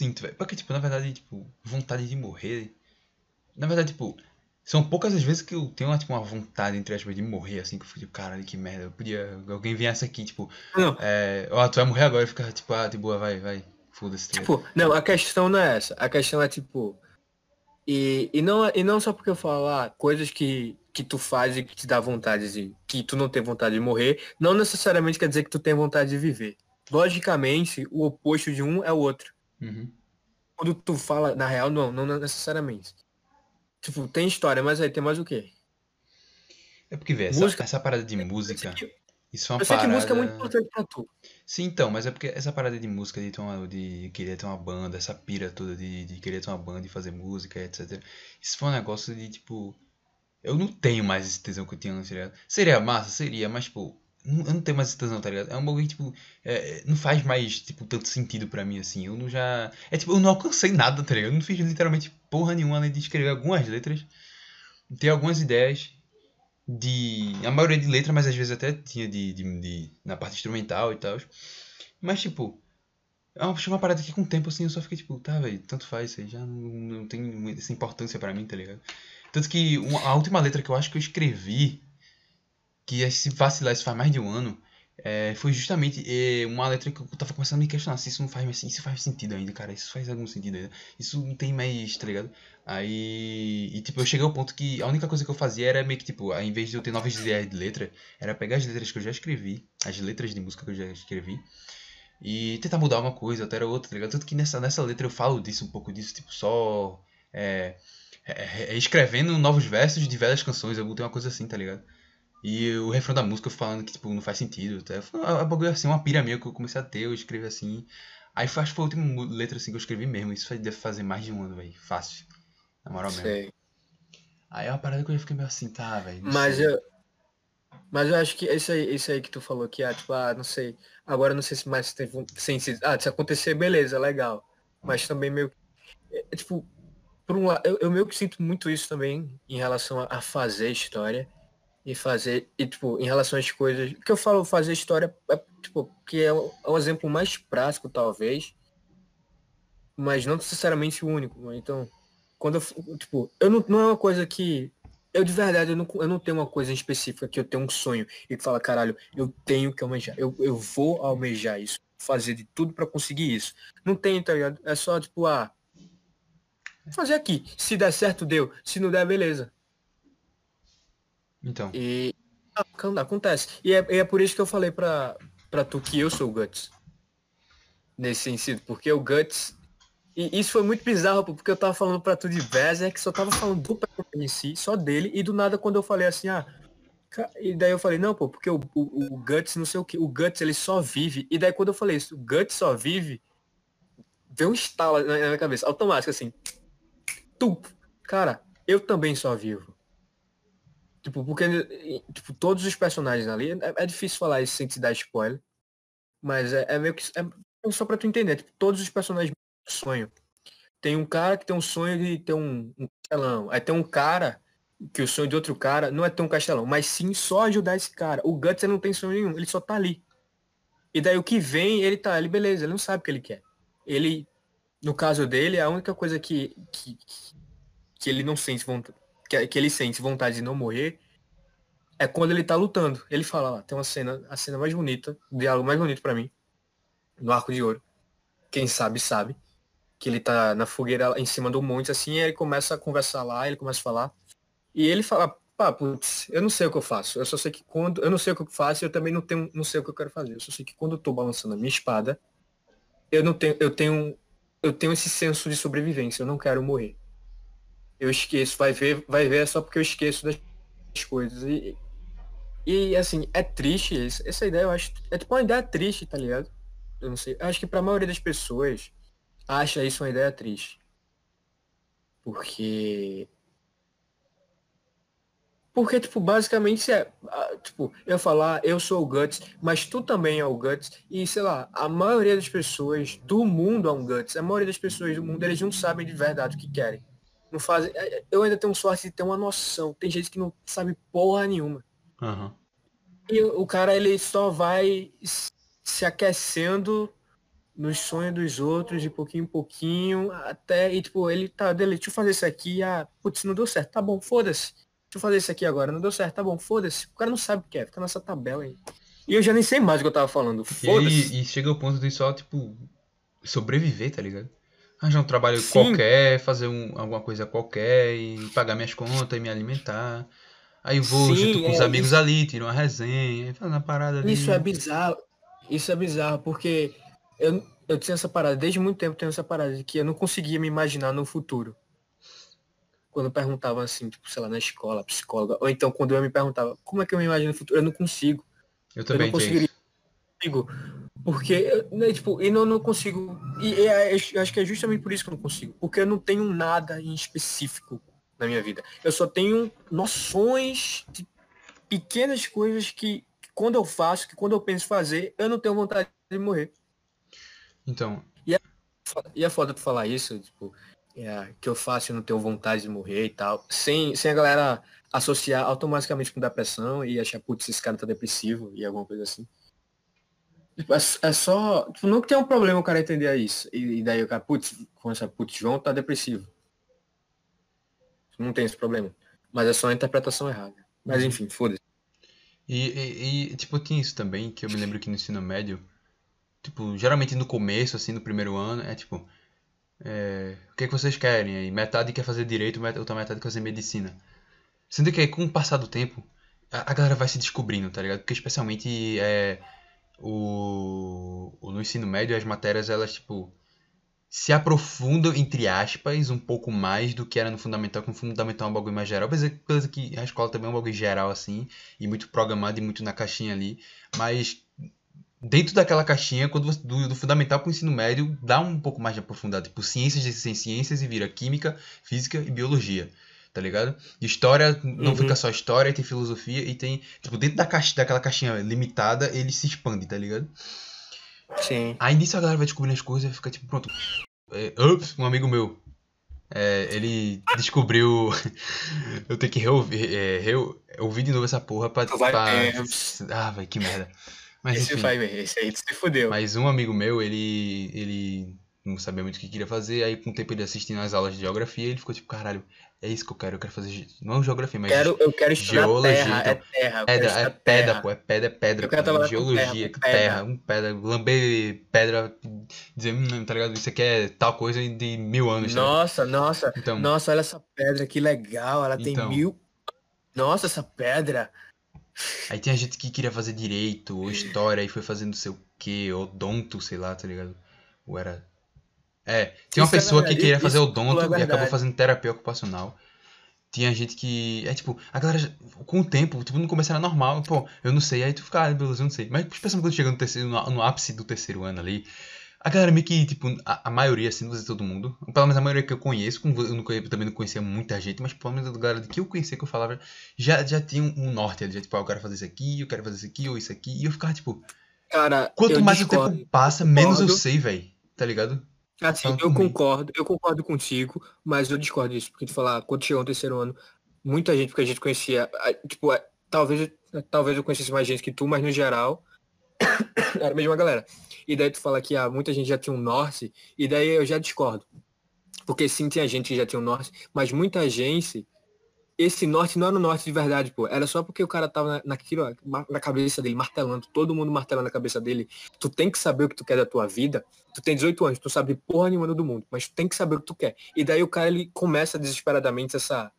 Sinto, velho. Porque, tipo, na verdade, tipo, vontade de morrer. Na verdade, tipo, são poucas as vezes que eu tenho uma, tipo, uma vontade, entre aspas, de morrer, assim, que eu fico, tipo, caralho, que merda. Eu podia. Alguém viesse aqui, tipo, Não, é. Ó, tu vai morrer agora e fica, tipo, ah, de boa, vai, vai. Foda-se. tá? Tipo, não, a questão não é essa. A questão é tipo. E, e, não, e não só porque eu falar coisas que, que tu faz e que te dá vontade de. que tu não tem vontade de morrer, não necessariamente quer dizer que tu tem vontade de viver. Logicamente, o oposto de um é o outro. Uhum. Quando tu fala, na real, não, não necessariamente. Tipo, tem história, mas aí tem mais o quê? É porque, velho, essa, Música- essa parada de música. que, Isso é uma eu sei que parada. música é muito importante pra tu. Sim, então, mas é porque essa parada de música, de, ter uma, de querer ter uma banda, essa pira toda de, de querer ter uma banda e fazer música, etc. Isso foi um negócio de, tipo. Eu não tenho mais esse tesão que eu tinha antes, tá? Seria massa, seria, mas, tipo. Eu não tenho mais tesão, tá ligado? É um bagulho que, tipo. é, é, não faz mais, tipo, tanto sentido pra mim, assim. Eu não já. É tipo, eu não alcancei nada, tá ligado? Eu não fiz literalmente porra nenhuma além de escrever algumas letras. Ter algumas ideias de. A maioria de letra, mas às vezes até tinha de, de, de- na parte instrumental e tal. Mas, tipo, é uma, uma parada que com o tempo, assim, eu só fiquei tipo, tá, velho, tanto faz isso aí, já não, não tem essa importância pra mim, tá ligado? Tanto que uma- a última letra que eu acho que eu escrevi, que é se vacilar, isso faz mais de um ano, é, foi justamente é, uma letra que eu tava começando a me questionar se isso não faz isso faz sentido ainda, cara, isso faz algum sentido ainda. Isso não tem mais, tá ligado? Aí, e tipo, eu cheguei ao ponto que a única coisa que eu fazia era meio que tipo, ao invés de eu ter novas ideias de letra, era pegar as letras que eu já escrevi, as letras de música que eu já escrevi, e tentar mudar uma coisa, até outra, tá ligado? Tanto que nessa, nessa letra eu falo disso, um pouco disso, tipo, só é, é, é, escrevendo novos versos de velhas canções, eu botei uma coisa assim, tá ligado? E o refrão da música falando que, tipo, não faz sentido, tá? Foi uma, uma bagulho assim, uma pira minha que eu comecei a ter, eu escrevi assim. Aí acho que foi a última letra assim que eu escrevi mesmo, isso deve fazer mais de um ano, velho, fácil. Na moral mesmo. Sei. Aí é uma parada que eu já fiquei meio assim, tá, velho. Mas sei. eu, mas eu acho que isso aí, isso aí que tu falou que, ah, tipo, ah, não sei. Agora não sei se mais tem sentido. Ah, se acontecer, beleza, legal. Mas também meio. é, é, tipo, por um lado, eu, eu meio que sinto muito isso também em relação a, a fazer história. E fazer. E, tipo, em relação às coisas. O que eu falo fazer história é, tipo, que é um, é um exemplo mais prático, talvez. Mas não necessariamente o único. Então, quando eu. Tipo, eu não, não é uma coisa que eu de verdade, eu não, eu não tenho uma coisa específica que eu tenho um sonho e que fala, caralho, eu tenho que almejar, eu, eu vou almejar isso, fazer de tudo pra conseguir isso. Não tem, tá ligado? É só tipo, ah, fazer aqui. Se der certo, deu. Se não der, beleza. Então, E ac- acontece. E é, é por isso que eu falei pra, pra tu que eu sou o Guts. Nesse sentido, porque o Guts. E isso foi muito bizarro, porque eu tava falando pra tu de Berserk, só tava falando do personagem em si, só dele, e do nada quando eu falei assim, ah. E daí eu falei, não, pô, porque o, o, o Guts, não sei o que, o Guts ele só vive. E daí quando eu falei isso, o Guts só vive, veio um estalo na na minha cabeça, automático, assim. Tu, cara, eu também só vivo. Tipo, porque tipo, todos os personagens ali, é, é difícil falar isso sem te dar spoiler. Mas é, é meio que. É só pra tu entender, tipo, todos os personagens têm um sonho. Tem um cara que tem um sonho de ter um, um castelão. Aí tem um cara que o sonho de outro cara não é ter um castelão, mas sim só ajudar esse cara. O Guts ele não tem sonho nenhum, ele só tá ali. E daí o que vem, ele tá ali, beleza, ele não sabe o que ele quer. Ele, no caso dele, a única coisa que, que, que ele não sente vontade, que, que ele sente vontade de não morrer é quando ele tá lutando. Ele fala lá, tem uma cena, a cena mais bonita, o diálogo mais bonito para mim, no Arco de Ouro. Quem sabe, sabe. Que ele tá na fogueira em cima do monte, assim, ele começa a conversar lá, ele começa a falar. E ele fala, pá, putz, eu não sei o que eu faço. Eu só sei que quando. Eu não sei o que eu faço, eu também não tenho, não sei o que eu quero fazer. Eu só sei que quando eu tô balançando a minha espada, eu não tenho. Eu tenho. Eu tenho esse senso de sobrevivência, eu não quero morrer. Eu esqueço, vai ver, vai ver é só porque eu esqueço das coisas. E, e assim, é triste isso. Essa ideia eu acho. É tipo uma ideia triste, tá ligado? Eu não sei. Eu acho que pra maioria das pessoas acha isso uma ideia triste. Porque porque, tipo, basicamente é. Tipo, eu falar, eu sou o Guts, mas tu também é o Guts. E, sei lá, a maioria das pessoas do mundo é um Guts. A maioria das pessoas do mundo, eles não sabem de verdade o que querem. Não fazem. É, é, eu ainda tenho sorte de ter uma noção. Tem gente que não sabe porra nenhuma. Uhum. E o cara, ele só vai se aquecendo nos sonhos dos outros, de pouquinho em pouquinho, até. E, tipo, ele tá dele, deixa eu fazer isso aqui. Ah, putz, não deu certo. Tá bom, foda-se Deixa eu fazer isso aqui agora. Não deu certo, tá bom, foda-se. O cara não sabe o que é, fica nessa tabela aí. E eu já nem sei mais o que eu tava falando. Foda-se. E, e, chega o ponto de só, tipo, sobreviver, tá ligado? Arranjar um trabalho Sim. qualquer, fazer um, alguma coisa qualquer e pagar minhas contas e me alimentar. Aí vou Sim, junto com é, os amigos isso... ali, tiro uma resenha, faz uma parada ali. Isso é bizarro. Isso é bizarro, porque eu, eu tinha essa parada, desde muito tempo tenho essa parada de que eu não conseguia me imaginar no futuro quando perguntavam assim, tipo, sei lá, na escola, psicóloga, ou então quando eu me perguntava, como é que eu me imagino no futuro? Eu não consigo. Eu também eu não conseguiria. Consigo, porque, né, tipo, e não, não consigo. E, e é, eu acho que é justamente por isso que eu não consigo. Porque eu não tenho nada em específico na minha vida. Eu só tenho noções de pequenas coisas que, que quando eu faço, que quando eu penso fazer, eu não tenho vontade de morrer. Então. E é, e é foda tu falar isso, tipo, é, que eu faço e não tenho vontade de morrer e tal, sem, sem a galera associar automaticamente com depressão e achar, putz, esse cara tá depressivo e alguma coisa assim. Tipo, é, é, só. Tipo, não que tenha um problema o cara entender isso. E, e daí o cara, putz, essa putz, João tá depressivo. Não tem esse problema. Mas é só a interpretação errada. Mas uhum. enfim, foda-se. E, e, e, tipo, tinha isso também, que eu me lembro que no ensino médio, tipo, geralmente no começo, assim, no primeiro ano, é tipo, é, o que, é que vocês querem? Aí metade quer fazer direito, outra metade quer fazer medicina. Sendo que com o passar do tempo, a, a galera vai se descobrindo, tá ligado? Porque especialmente é, o, o, no ensino médio as matérias elas tipo se aprofundam entre aspas um pouco mais do que era no fundamental, que o fundamental é um bagulho mais geral. Beleza que a escola também é um bagulho geral assim, e muito programado e muito na caixinha ali, mas dentro daquela caixinha, quando você, do, do fundamental para o ensino médio, dá um pouco mais de aprofundado. Tipo, ciências de ciências e vira química, física e biologia. Tá ligado? História não uhum. fica só história, tem filosofia e tem. Tipo, dentro da caixa, daquela caixinha limitada, ele se expande, tá ligado? Sim. Aí nisso a galera vai descobrindo as coisas e fica tipo, pronto. É, ups, um amigo meu. É, ele descobriu. eu tenho que reouvir, é, reouvir de novo essa porra pra. Vai, pra... Ah, vai, que merda. Mas, esse enfim, vai, esse aí se fudeu. Mas um amigo meu, ele, ele não sabia muito o que queria fazer, aí com o tempo ele assistindo as aulas de geografia, ele ficou tipo, caralho, é isso que eu quero, eu quero fazer, não geografia, mas quero, eu quero estudar geologia, terra, então, é terra, pedra, é pedra, terra. pô, é pedra, é pedra, pô, geologia, terra, terra, um pedra, lamber pedra, dizer, hum, tá ligado, isso aqui é tal coisa de mil anos. Nossa, tá nossa, então, nossa, olha essa pedra, que legal, ela tem então, mil, nossa, essa pedra... Aí tinha gente que queria fazer direito, ou história, e foi fazendo não sei o que, odonto, sei lá, tá ligado? Ou era. É, tinha uma é pessoa é que queria fazer odonto é e acabou fazendo terapia ocupacional. Tinha gente que. É tipo, a galera, com o tempo, tipo, no começo era normal, pô, eu não sei, aí tu fica, ah, beleza, eu não sei. Mas especialmente quando chega no, terceiro, no, no ápice do terceiro ano ali, a galera meio que, tipo, a, a maioria, assim, não dizer todo mundo, pelo menos a maioria que eu conheço, eu, não, eu também não conhecia muita gente, mas pelo menos a galera que eu conhecia que eu falava, já, já tinha um, um norte ali, já, tipo, ah, eu quero fazer isso aqui, eu quero fazer isso aqui, ou isso aqui, e eu ficava, tipo, Cara, quanto mais discordo, o tempo passa, menos eu sei, velho, tá ligado? Assim, eu concordo, eu concordo contigo, mas eu discordo disso, porque tu falar, quando chegou no terceiro ano, muita gente, porque a gente conhecia, tipo, talvez, talvez eu conhecesse mais gente que tu, mas no geral, Era a mesma galera. E daí tu fala que ah, muita gente já tinha um norte, e daí eu já discordo. Porque sim, tinha gente que já tinha um norte, mas muita gente, esse norte não era o norte de verdade, pô. Era só porque o cara tava naquilo, na cabeça dele, martelando, todo mundo martelando na cabeça dele. Tu tem que saber o que tu quer da tua vida. Tu tem 18 anos, tu sabe porra nenhuma do mundo, mas tu tem que saber o que tu quer. E daí o cara, ele começa desesperadamente essa,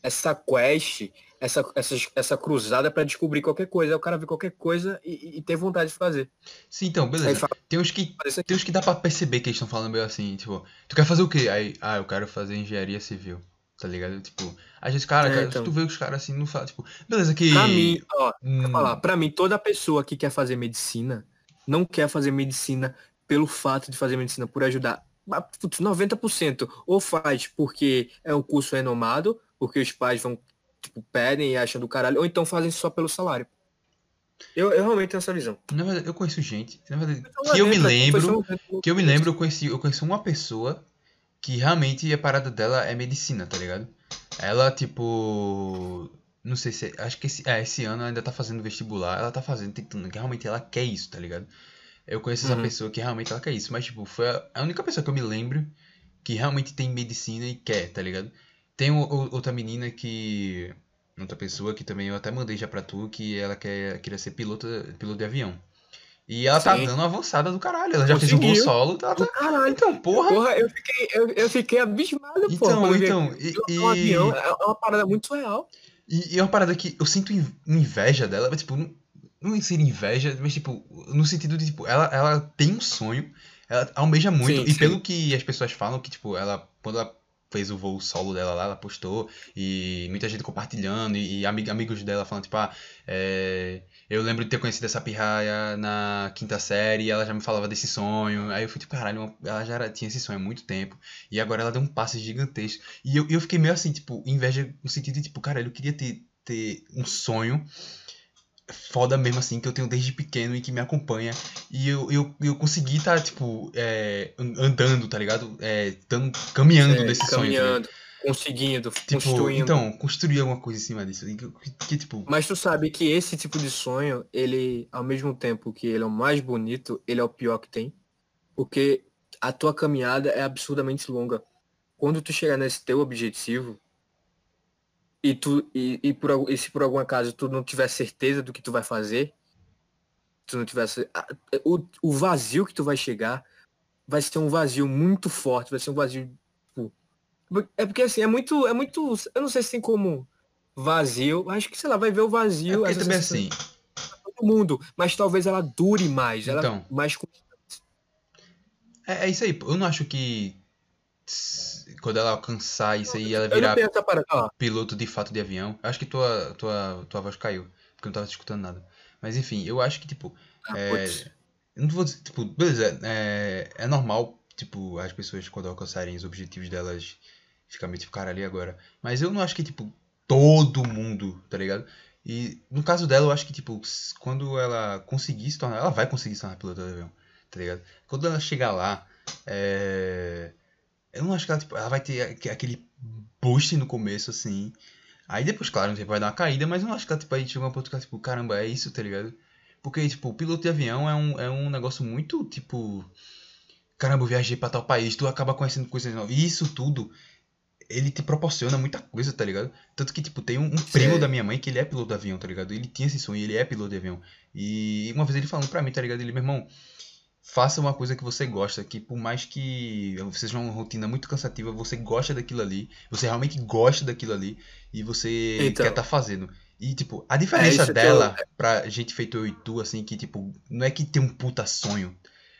essa quest, essa, essa, essa cruzada para descobrir qualquer coisa. Aí o cara vê qualquer coisa e, e ter vontade de fazer. Sim, então, beleza. Fala, tem uns que tem uns que dá para perceber que eles estão falando meio assim, tipo, tu quer fazer o quê? Aí, ah, eu quero fazer engenharia civil. Tá ligado? Tipo, a gente, cara, é, cara então. tu vê os caras assim, não fala, tipo, beleza que. Pra mim, ó, hum... falar, pra mim, toda pessoa que quer fazer medicina não quer fazer medicina pelo fato de fazer medicina, por ajudar. 90% ou faz porque é um curso renomado, porque os pais vão tipo, pedem e acham do caralho, ou então fazem só pelo salário. Eu, eu realmente tenho essa visão. Na verdade, eu conheço gente, verdade, que eu me lembro, que eu me lembro, eu conheci, eu conheci uma pessoa que realmente a parada dela é medicina, tá ligado? Ela, tipo, não sei se, acho que esse, é, esse ano ela ainda tá fazendo vestibular, ela tá fazendo, tentando, que realmente ela quer isso, tá ligado? Eu conheço essa uhum. pessoa que realmente ela quer isso, mas, tipo, foi a, a única pessoa que eu me lembro que realmente tem medicina e quer, tá ligado? Tem o, o, outra menina que. Outra pessoa que também eu até mandei já pra tu, que ela quer, queria ser piloto, piloto de avião. E ela tá Sim. tá dando uma avançada do caralho. Ela já Conseguiu. fez um voo solo. Ela tá... Caralho. Então, porra. Porra, eu fiquei, eu, eu fiquei abismado, então, porra. Então, e, um avião é uma parada muito surreal. E, e, é uma parada que eu sinto inveja dela, mas, tipo, não, não ser inveja, mas, tipo, no sentido de, tipo, ela, ela tem um sonho, ela almeja muito, sim, e sim. pelo que as pessoas falam, que, tipo, ela, quando ela fez o voo solo dela lá, ela postou, e muita gente compartilhando, e, e amigos dela falando, tipo, ah, é, eu lembro de ter conhecido essa pirraia na quinta série, e ela já me falava desse sonho, aí eu fui tipo, caralho, ela já era, tinha esse sonho há muito tempo, e agora ela deu um passo gigantesco, e eu, eu fiquei meio assim, tipo, inveja no sentido de, tipo, caralho, eu queria ter, ter um sonho foda mesmo, assim, que eu tenho desde pequeno e que me acompanha. E eu, eu, eu consegui estar, tá, tipo, é, andando, tá ligado? É, tando, caminhando é, desse caminhando, sonho. Tá conseguindo, tipo, construindo. Então, construir alguma coisa em cima disso. Que, que, tipo... Mas tu sabe que esse tipo de sonho, ele, ao mesmo tempo que ele é o mais bonito, ele é o pior que tem. Porque a tua caminhada é absurdamente longa. Quando tu chegar nesse teu objetivo, e tu e, e, por, e se por algum acaso tu não tiver certeza do que tu vai fazer, tu não tivesse o, o vazio que tu vai chegar vai ser um vazio muito forte, vai ser um vazio tipo, é porque assim, é muito é muito, eu não sei se tem como vazio, acho que sei lá, vai ver o vazio, é também assim, todo mundo, mas talvez ela dure mais, ela então, mais é, é isso aí, eu não acho que quando ela alcançar isso aí, ela virar piloto de fato de avião. Acho que tua, tua, tua voz caiu, porque eu não tava escutando nada. Mas enfim, eu acho que, tipo. Ah, é, não vou dizer, tipo, beleza, é, é normal, tipo, as pessoas quando alcançarem os objetivos delas ficar meio tipo, cara, ali agora. Mas eu não acho que, tipo, todo mundo, tá ligado? E no caso dela, eu acho que, tipo, quando ela conseguir se tornar. Ela vai conseguir se tornar piloto de avião, tá ligado? Quando ela chegar lá, é eu não acho que ela, tipo, ela vai ter aquele boost no começo, assim. Aí depois, claro, não vai dar uma caída, mas eu não acho que ela, tipo, aí chega uma ponto que ela, tipo, caramba, é isso, tá ligado? Porque, tipo, o piloto de avião é um, é um negócio muito, tipo... Caramba, eu viajei pra tal país, tu acaba conhecendo coisas novas. E isso tudo, ele te proporciona muita coisa, tá ligado? Tanto que, tipo, tem um, um primo da minha mãe que ele é piloto de avião, tá ligado? Ele tinha esse sonho, ele é piloto de avião. E uma vez ele falando pra mim, tá ligado? Ele, meu irmão, faça uma coisa que você gosta, que por mais que seja uma rotina muito cansativa, você gosta daquilo ali, você realmente gosta daquilo ali e você então, quer estar tá fazendo. E, tipo, a diferença é dela eu... pra gente feito eu e tu, assim, que, tipo, não é que tem um puta sonho.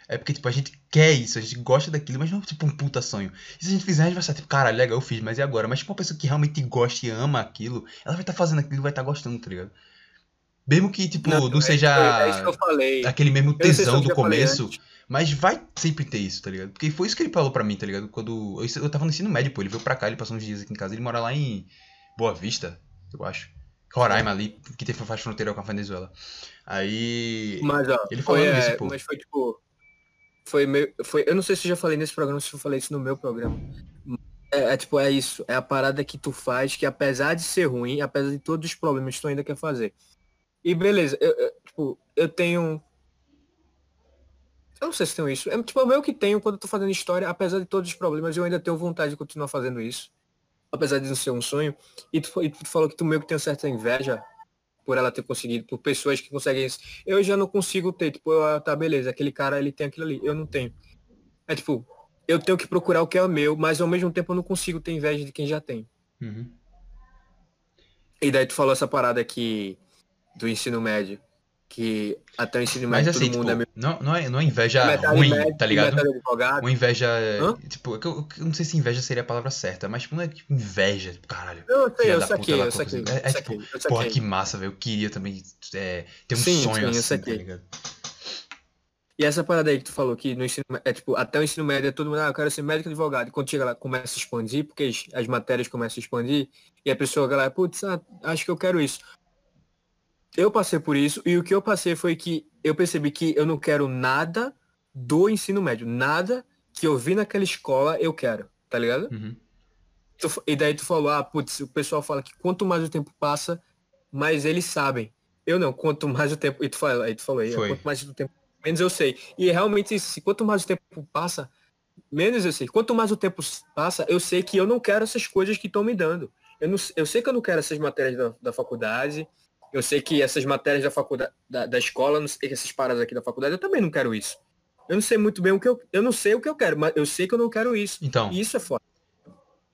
É porque, tipo, a gente quer isso, a gente gosta daquilo, mas não é tipo um puta sonho. E se a gente fizer, a gente vai estar, tipo, cara, legal, eu fiz, mas e agora? Mas, tipo, uma pessoa que realmente gosta e ama aquilo, ela vai estar tá fazendo aquilo e vai estar tá gostando, tá ligado? Mesmo que, tipo, não, não é, seja é aquele mesmo tesão do começo, mas vai sempre ter isso, tá ligado? Porque foi isso que ele falou pra mim, tá ligado? Quando eu, eu tava no ensino médio, pô, ele veio pra cá, ele passou uns dias aqui em casa, ele mora lá em Boa Vista, eu acho. Roraima ali, que tem, faz fronteira com a Venezuela. Aí. Mas, ó, ele falou isso, é, pô. Mas foi tipo. Foi meio. Foi, eu não sei se eu já falei nesse programa, se eu falei isso no meu programa. É, é, tipo, é isso. É a parada que tu faz, que apesar de ser ruim, apesar de todos os problemas que tu ainda quer fazer. E beleza, eu, eu, tipo, eu tenho Eu não sei se tenho isso. É tipo, é o meu que tenho quando eu tô fazendo história, apesar de todos os problemas, eu ainda tenho vontade de continuar fazendo isso. Apesar de não ser um sonho. E tu, e tu falou que tu meio que tem certa inveja por ela ter conseguido, por pessoas que conseguem isso. Eu já não consigo ter, tipo, eu, tá, beleza, aquele cara, ele tem aquilo ali. Eu não tenho. É tipo, eu tenho que procurar o que é o meu, mas ao mesmo tempo eu não consigo ter inveja de quem já tem. Uhum. E daí tu falou essa parada aqui do ensino médio. Que até o ensino Mas médio assim, todo tipo, mundo é meio não, não, é, não é inveja metade ruim, médico, tá ligado? Uma inveja. Hã? Tipo, que eu, eu não sei se inveja seria a palavra certa, mas tipo, não é tipo inveja, tipo, caralho. Não, eu sei, eu da puta saquei, lá, eu pô, saquei. É, eu é saquei, tipo, eu porra, saquei. que massa, velho. Eu queria também é, ter um Sim, sonho sim, eu assim, tá saquei. ligado? E essa parada aí que tu falou que no ensino, é tipo, até o ensino médio é todo mundo, ah, eu quero ser médico e advogado. E quando chega lá, começa a expandir, porque as, as matérias começam a expandir, e a pessoa, galera, putz, ah, acho que eu quero isso. Eu passei por isso, e o que eu passei foi que eu percebi que eu não quero nada do ensino médio. Nada que eu vi naquela escola eu quero, tá ligado? Uhum. Tu- e daí tu falou, ah, putz, o pessoal fala que quanto mais o tempo passa, mais eles sabem. Eu não, quanto mais o tempo. E tu falou, aí tu falou aí, Foi. quanto mais o tempo, menos eu sei. E é realmente se quanto mais o tempo passa, menos eu sei. Quanto mais o tempo passa, eu sei que eu não quero essas coisas que estão me dando. Eu, não, eu sei que eu não quero essas matérias da, da faculdade. Eu sei que essas matérias da faculdade, da, da escola, não sei, essas paradas aqui da faculdade, eu também não quero isso. Eu não sei muito bem o que eu. Eu não sei o que eu quero, mas eu sei que eu não quero isso. Então, E isso é foda.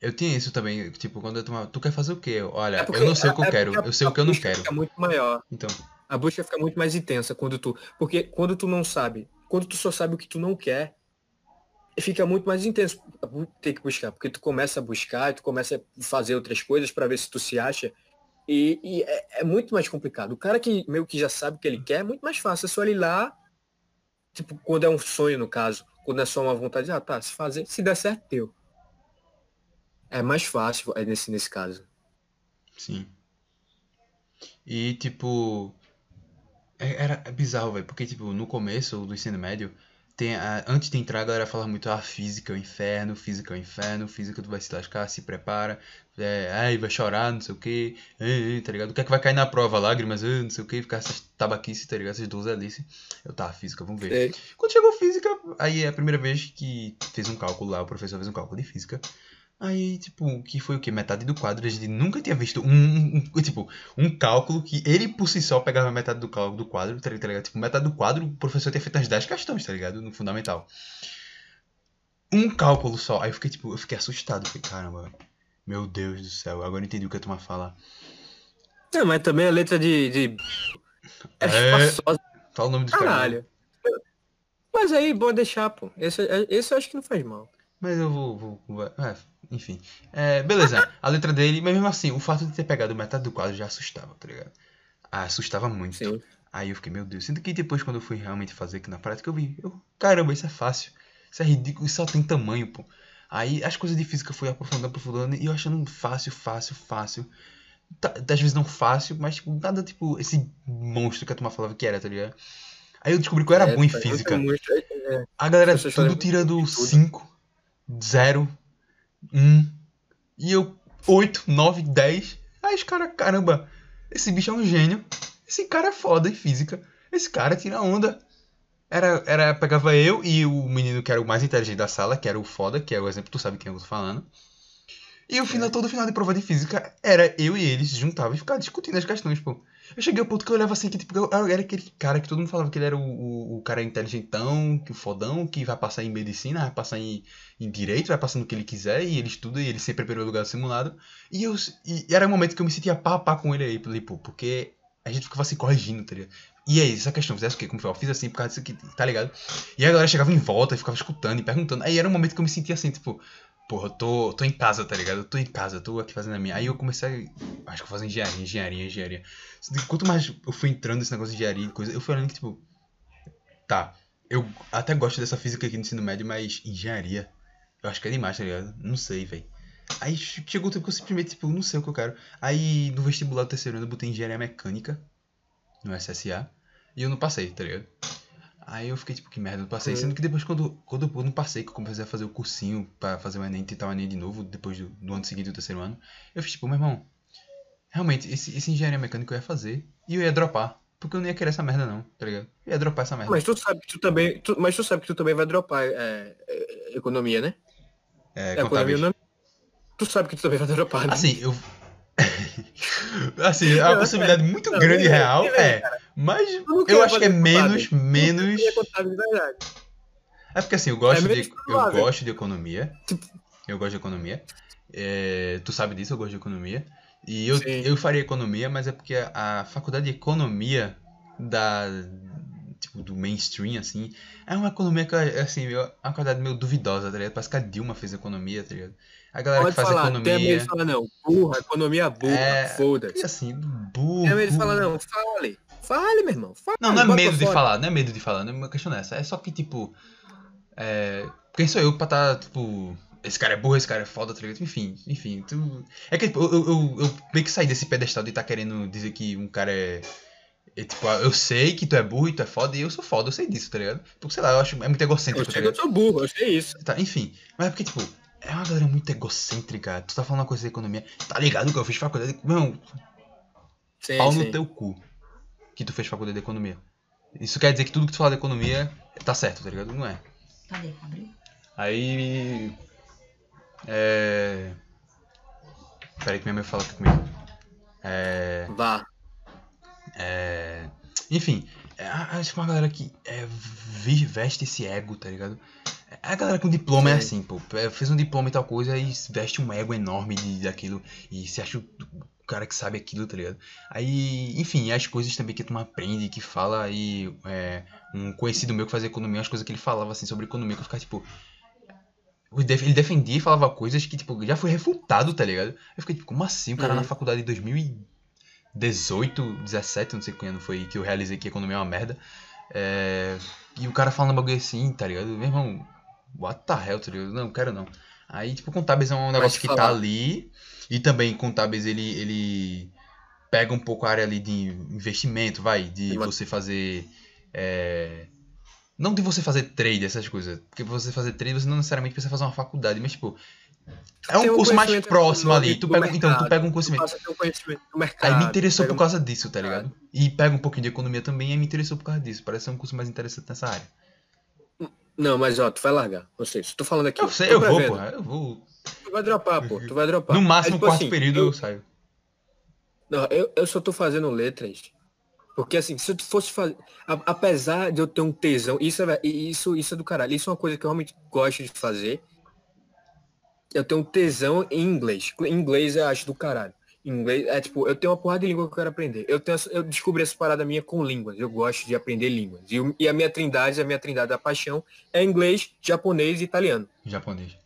eu tinha isso também, tipo, quando eu tomava. Tu quer fazer o quê? Olha, É eu não sei o que eu é quero, a- eu sei o a que eu não quero. Fica muito maior. Então, A busca fica muito mais intensa quando tu. Porque quando tu não sabe, quando tu só sabe o que tu não quer, fica muito mais intenso ter que buscar. Porque tu começa a buscar, tu começa a fazer outras coisas para ver se tu se acha. E, e é, é muito mais complicado. O cara que meio que já sabe o que ele quer é muito mais fácil. É só ele ir lá, tipo, quando é um sonho, no caso. Quando é só uma vontade, ah, tá, se fazer, se der certo, teu. É mais fácil é nesse, nesse caso. sim. E, tipo. é- Era é bizarro, velho, porque, tipo, no começo do ensino médio, tem a- antes de entrar, a galera fala muito, ah, física é o inferno, física é o inferno, física tu vai se lascar, se prepara, é, ai, vai chorar, não sei o que, tá ligado? O que é que vai cair na prova? Lágrimas, ah, não sei o que, ficar essas tabaquice, tá ligado? Essas dozelice. Eu, tá, física, vamos ver. É, Quando chegou física, aí é a primeira vez que fez um cálculo lá, o professor fez um cálculo de física. Aí, tipo, que foi o quê? Metade do quadro. A gente nunca tinha visto um, um- tipo, um cálculo que ele por si só pegava metade do cálculo do quadro, tá ligado? Tipo, metade do quadro, o professor tinha feito as 10 questões, tá ligado? No fundamental. Um cálculo só. Aí eu fiquei, tipo, eu fiquei assustado. Fiquei, caramba, meu Deus do céu, agora eu entendi o que a turma fala. Não, mas também a letra de. de... É, É. espaçosa, Fala o nome dos caras. caralho. Mas aí, bom deixar, pô. Esse, esse eu acho que não faz mal. Mas eu vou. vou, vou- é, enfim. É, beleza, a letra dele, mas mesmo assim, o fato de ter pegado metade do quadro já assustava, tá ligado? Ah, assustava muito. Sim. Aí eu fiquei, meu Deus. Sendo que depois, quando eu fui realmente fazer aqui na prática, eu vi. Eu, caramba, isso é fácil. Isso é ridículo, isso só tem tamanho, pô. Aí as coisas de física fui aprofundando, aprofundando, e eu achando fácil, fácil, fácil. Tá- às vezes não fácil, mas tipo, nada tipo esse monstro que a turma falava que era, tá ligado? Aí eu descobri que eu era É, bom em tá física. muito- muito- é, A galera tudo tirando tudo. 5, 0, 1. E eu 8, 9, 10. Aí os caras, caramba, esse bicho é um gênio. Esse cara é foda em física. Esse cara tira onda. Era, era, pegava eu e o menino que era o mais inteligente da sala, que era o foda, que é o exemplo, tu sabe quem eu tô falando. E o final, todo final de prova de física era eu e eles se juntavam e ficavam discutindo as questões, pô. Eu cheguei ao ponto que eu olhava assim, que tipo, eu, era aquele cara que todo mundo falava que ele era o, o, o cara inteligentão, que o fodão, que vai passar em medicina, vai passar em, em direito, vai passar no que ele quiser, e ele estuda, e ele sempre é primeiro lugar do simulado. E, eu, e era um momento que eu me sentia pá pá com ele aí, tipo, porque a gente ficava se corrigindo, tá ligado? E aí, essa questão, fizesse o quê? Como foi? Eu fiz assim por causa disso aqui, tá ligado? E a galera chegava em volta e ficava escutando e perguntando. Aí era um momento que eu me sentia assim, tipo, porra, eu tô, tô em casa, tá ligado? Eu tô em casa, eu tô aqui fazendo a minha. Aí eu comecei, a, acho que fazer engenharia, engenharia, engenharia. Quanto mais eu fui entrando nesse negócio de engenharia e coisa, eu fui olhando que, tipo, tá, eu até gosto dessa física aqui no ensino médio, mas engenharia, eu acho que é demais, tá ligado? Não sei, velho. Aí chegou o tempo que eu simplesmente, tipo, não sei o que eu quero. Aí no vestibular do terceiro ano eu botei engenharia mecânica no SSA e eu não passei, tá ligado? Aí eu fiquei tipo, que merda, eu não passei. Sendo que depois, quando, quando eu não passei, que eu comecei a fazer o cursinho pra fazer o Enem, tentar o Enem de novo, depois do, do ano seguinte, do terceiro ano, eu fiz tipo, meu irmão, realmente, esse, esse engenharia mecânica eu ia fazer e eu ia dropar. Porque eu não ia querer essa merda não, tá ligado? Eu ia dropar essa merda. Mas tu sabe que tu também. Tu, mas tu sabe que tu também vai dropar é, é, economia, né? É, economia contábeis. não. Tu sabe que tu também vai dropar, né? Assim, eu. assim, é uma Não, possibilidade muito não, grande e real, é. cara. Mas Eu eu acho que é menos, menos. É. É porque assim, eu gosto, É de, eu gosto de economia. Tipo- Eu gosto de economia. É, tu sabe disso, eu gosto de economia. E eu, Sim. eu faria economia, mas é porque a faculdade de economia da. Tipo, do mainstream, assim, é uma economia que, assim, é uma qualidade meio duvidosa, tá ligado? Parece que a Dilma fez economia, tá ligado? A galera Pode que faz falar, economia. de falar não. Burra, economia burra, É, foda-se. assim, burro. Tem medo de falar não. Fale. Fale, meu irmão. Fale. Não, não é medo de fora. falar, não é medo de falar, não é uma questão dessa. É só que, tipo. É. Quem sou eu pra tá, tipo. Esse cara é burro, esse cara é foda, tá ligado? Enfim, enfim. Tu... É que, tipo, eu, eu, eu, eu meio que saí desse pedestal de tá querendo dizer que um cara é. é, tipo, ah, eu sei que tu é burro e tu é foda, e eu sou foda, eu sei disso, tá ligado? Porque, sei lá, eu acho é muito Eu egocêntrico, tá sei que eu sou burro, eu sei isso. Tá, enfim. Mas é porque, tipo, é uma galera muito egocêntrica. Tu tá falando uma coisa de economia. Tá ligado que eu fiz faculdade. de- Não, Sim, pau sim. no teu cu que tu fez faculdade de economia. Isso quer dizer que tudo que tu fala de economia tá certo, tá ligado? Não é. Cadê? Abriu? Aí. É. Peraí que minha mãe fala aqui comigo. É. Vá. É. Enfim, é, acho que uma galera que é, veste esse ego, tá ligado? É, A galera com diploma é Sim. assim, pô. é, Fez um diploma e tal coisa e veste um ego enorme de, daquilo e se acha o cara que sabe aquilo, tá ligado? Aí, enfim, as coisas também que tu aprende, que fala aí. é, um conhecido meu que fazia economia, as coisas que ele falava assim sobre economia, que eu ficava tipo. Ele defendia e falava coisas que, tipo, já foi refutado, tá ligado? Eu fiquei tipo, como assim? O cara Uhum. na faculdade de 2018, 17, não sei quando foi que eu realizei que economia é uma merda. É, E o cara falando um bagulho assim, tá ligado? Meu irmão, what the hell, tá ligado? Não, quero não. Aí, tipo, contábeis é um negócio que tá ali. E também, contábeis, ele, ele pega um pouco a área ali de investimento, vai, de você fazer. é, Não de você fazer trade, essas coisas. Porque você fazer trade, você não necessariamente precisa fazer uma faculdade, mas, tipo. É um Tem curso mais próximo ali. Tu pega, então, tu pega um conhecimento. ter um conhecimento do mercado. Aí me interessou por causa disso, tá ligado? E pega um pouquinho de economia também, aí me interessou por causa disso. Parece ser um curso mais interessante nessa área. Não, mas ó, tu vai largar. Não sei, se tô falando aqui. Eu sei, eu vou, porra. Eu vou. Tu vai dropar, pô. Tu vai dropar. No máximo, Aí, tipo quarto assim, período eu, eu- saio. Não, eu, eu só tô fazendo letras. Porque assim, se eu fosse fazer. apesar de eu ter um tesão, isso é, isso, isso é do caralho. Isso é uma coisa que eu realmente gosto de fazer. Eu tenho um tesão em inglês. Em inglês eu acho do caralho. Inglês, é tipo, eu tenho uma porrada de língua que eu quero aprender. Eu, tenho, eu descobri essa parada minha com línguas. Eu gosto de aprender línguas. E, e a minha trindade, a minha trindade da paixão é inglês, japonês e italiano. Japonês.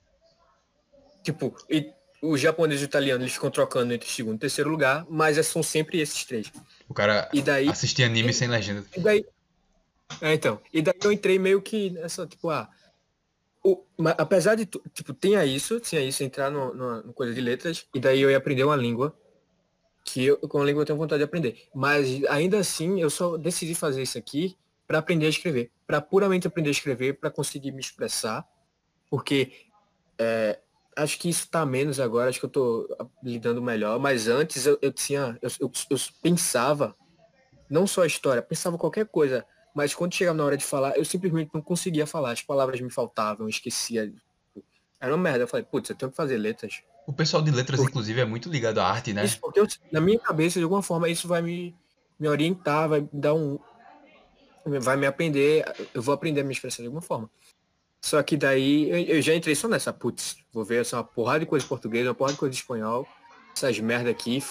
Tipo, e o japonês e o italiano eles ficam trocando entre segundo e terceiro lugar, mas é- são sempre esses três. O cara E daí, assistia anime sem legenda. e daí é, então, e daí eu entrei meio que nessa, tipo, ah, o, ma- apesar de, tipo, tinha isso, tinha isso, entrar no, no, no coisa de letras, e daí eu ia aprender uma língua, que eu, com a língua eu tenho vontade de aprender. Mas ainda assim, eu só decidi fazer isso aqui para aprender a escrever, para puramente aprender a escrever, para conseguir me expressar, porque é, acho que isso tá menos agora, acho que eu tô ah, lidando melhor, mas antes eu, eu tinha, eu, eu, eu pensava, não só a história, pensava qualquer coisa, mas quando chegava na hora de falar, eu simplesmente não conseguia falar, as palavras me faltavam, eu esquecia. Era uma merda, eu falei, putz, eu tenho que fazer letras. O pessoal de letras, Por- inclusive, é muito ligado à arte, né? Isso porque eu- na minha cabeça, de alguma forma, isso vai me, me orientar, vai me dar um. Vai me aprender, eu vou aprender a me expressar de alguma forma. Só que daí eu, eu já entrei só nessa, putz, vou ver essa porrada de coisa em português, uma porrada de coisa em espanhol, essas merda aqui,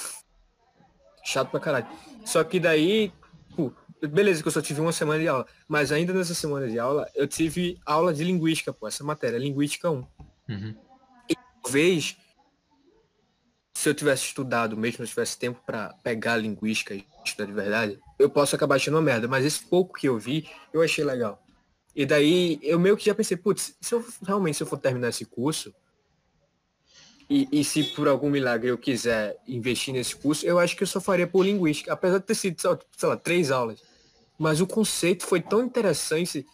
chato pra caralho. Só que daí, pô, beleza que eu só tive uma semana de aula, mas ainda nessa semana de aula, eu tive aula de linguística, pô, essa matéria, linguística 1 Uhum. talvez se eu tivesse estudado mesmo, se eu tivesse tempo para pegar linguística e estudar de verdade, eu posso acabar achando uma merda, mas esse pouco que eu vi, eu achei legal. E daí eu meio que já pensei, putz, se eu realmente se eu for terminar esse curso, e, e se por algum milagre eu quiser investir nesse curso, eu acho que eu só faria por linguística, apesar de ter sido, sei lá, três aulas. Mas o conceito foi tão interessante.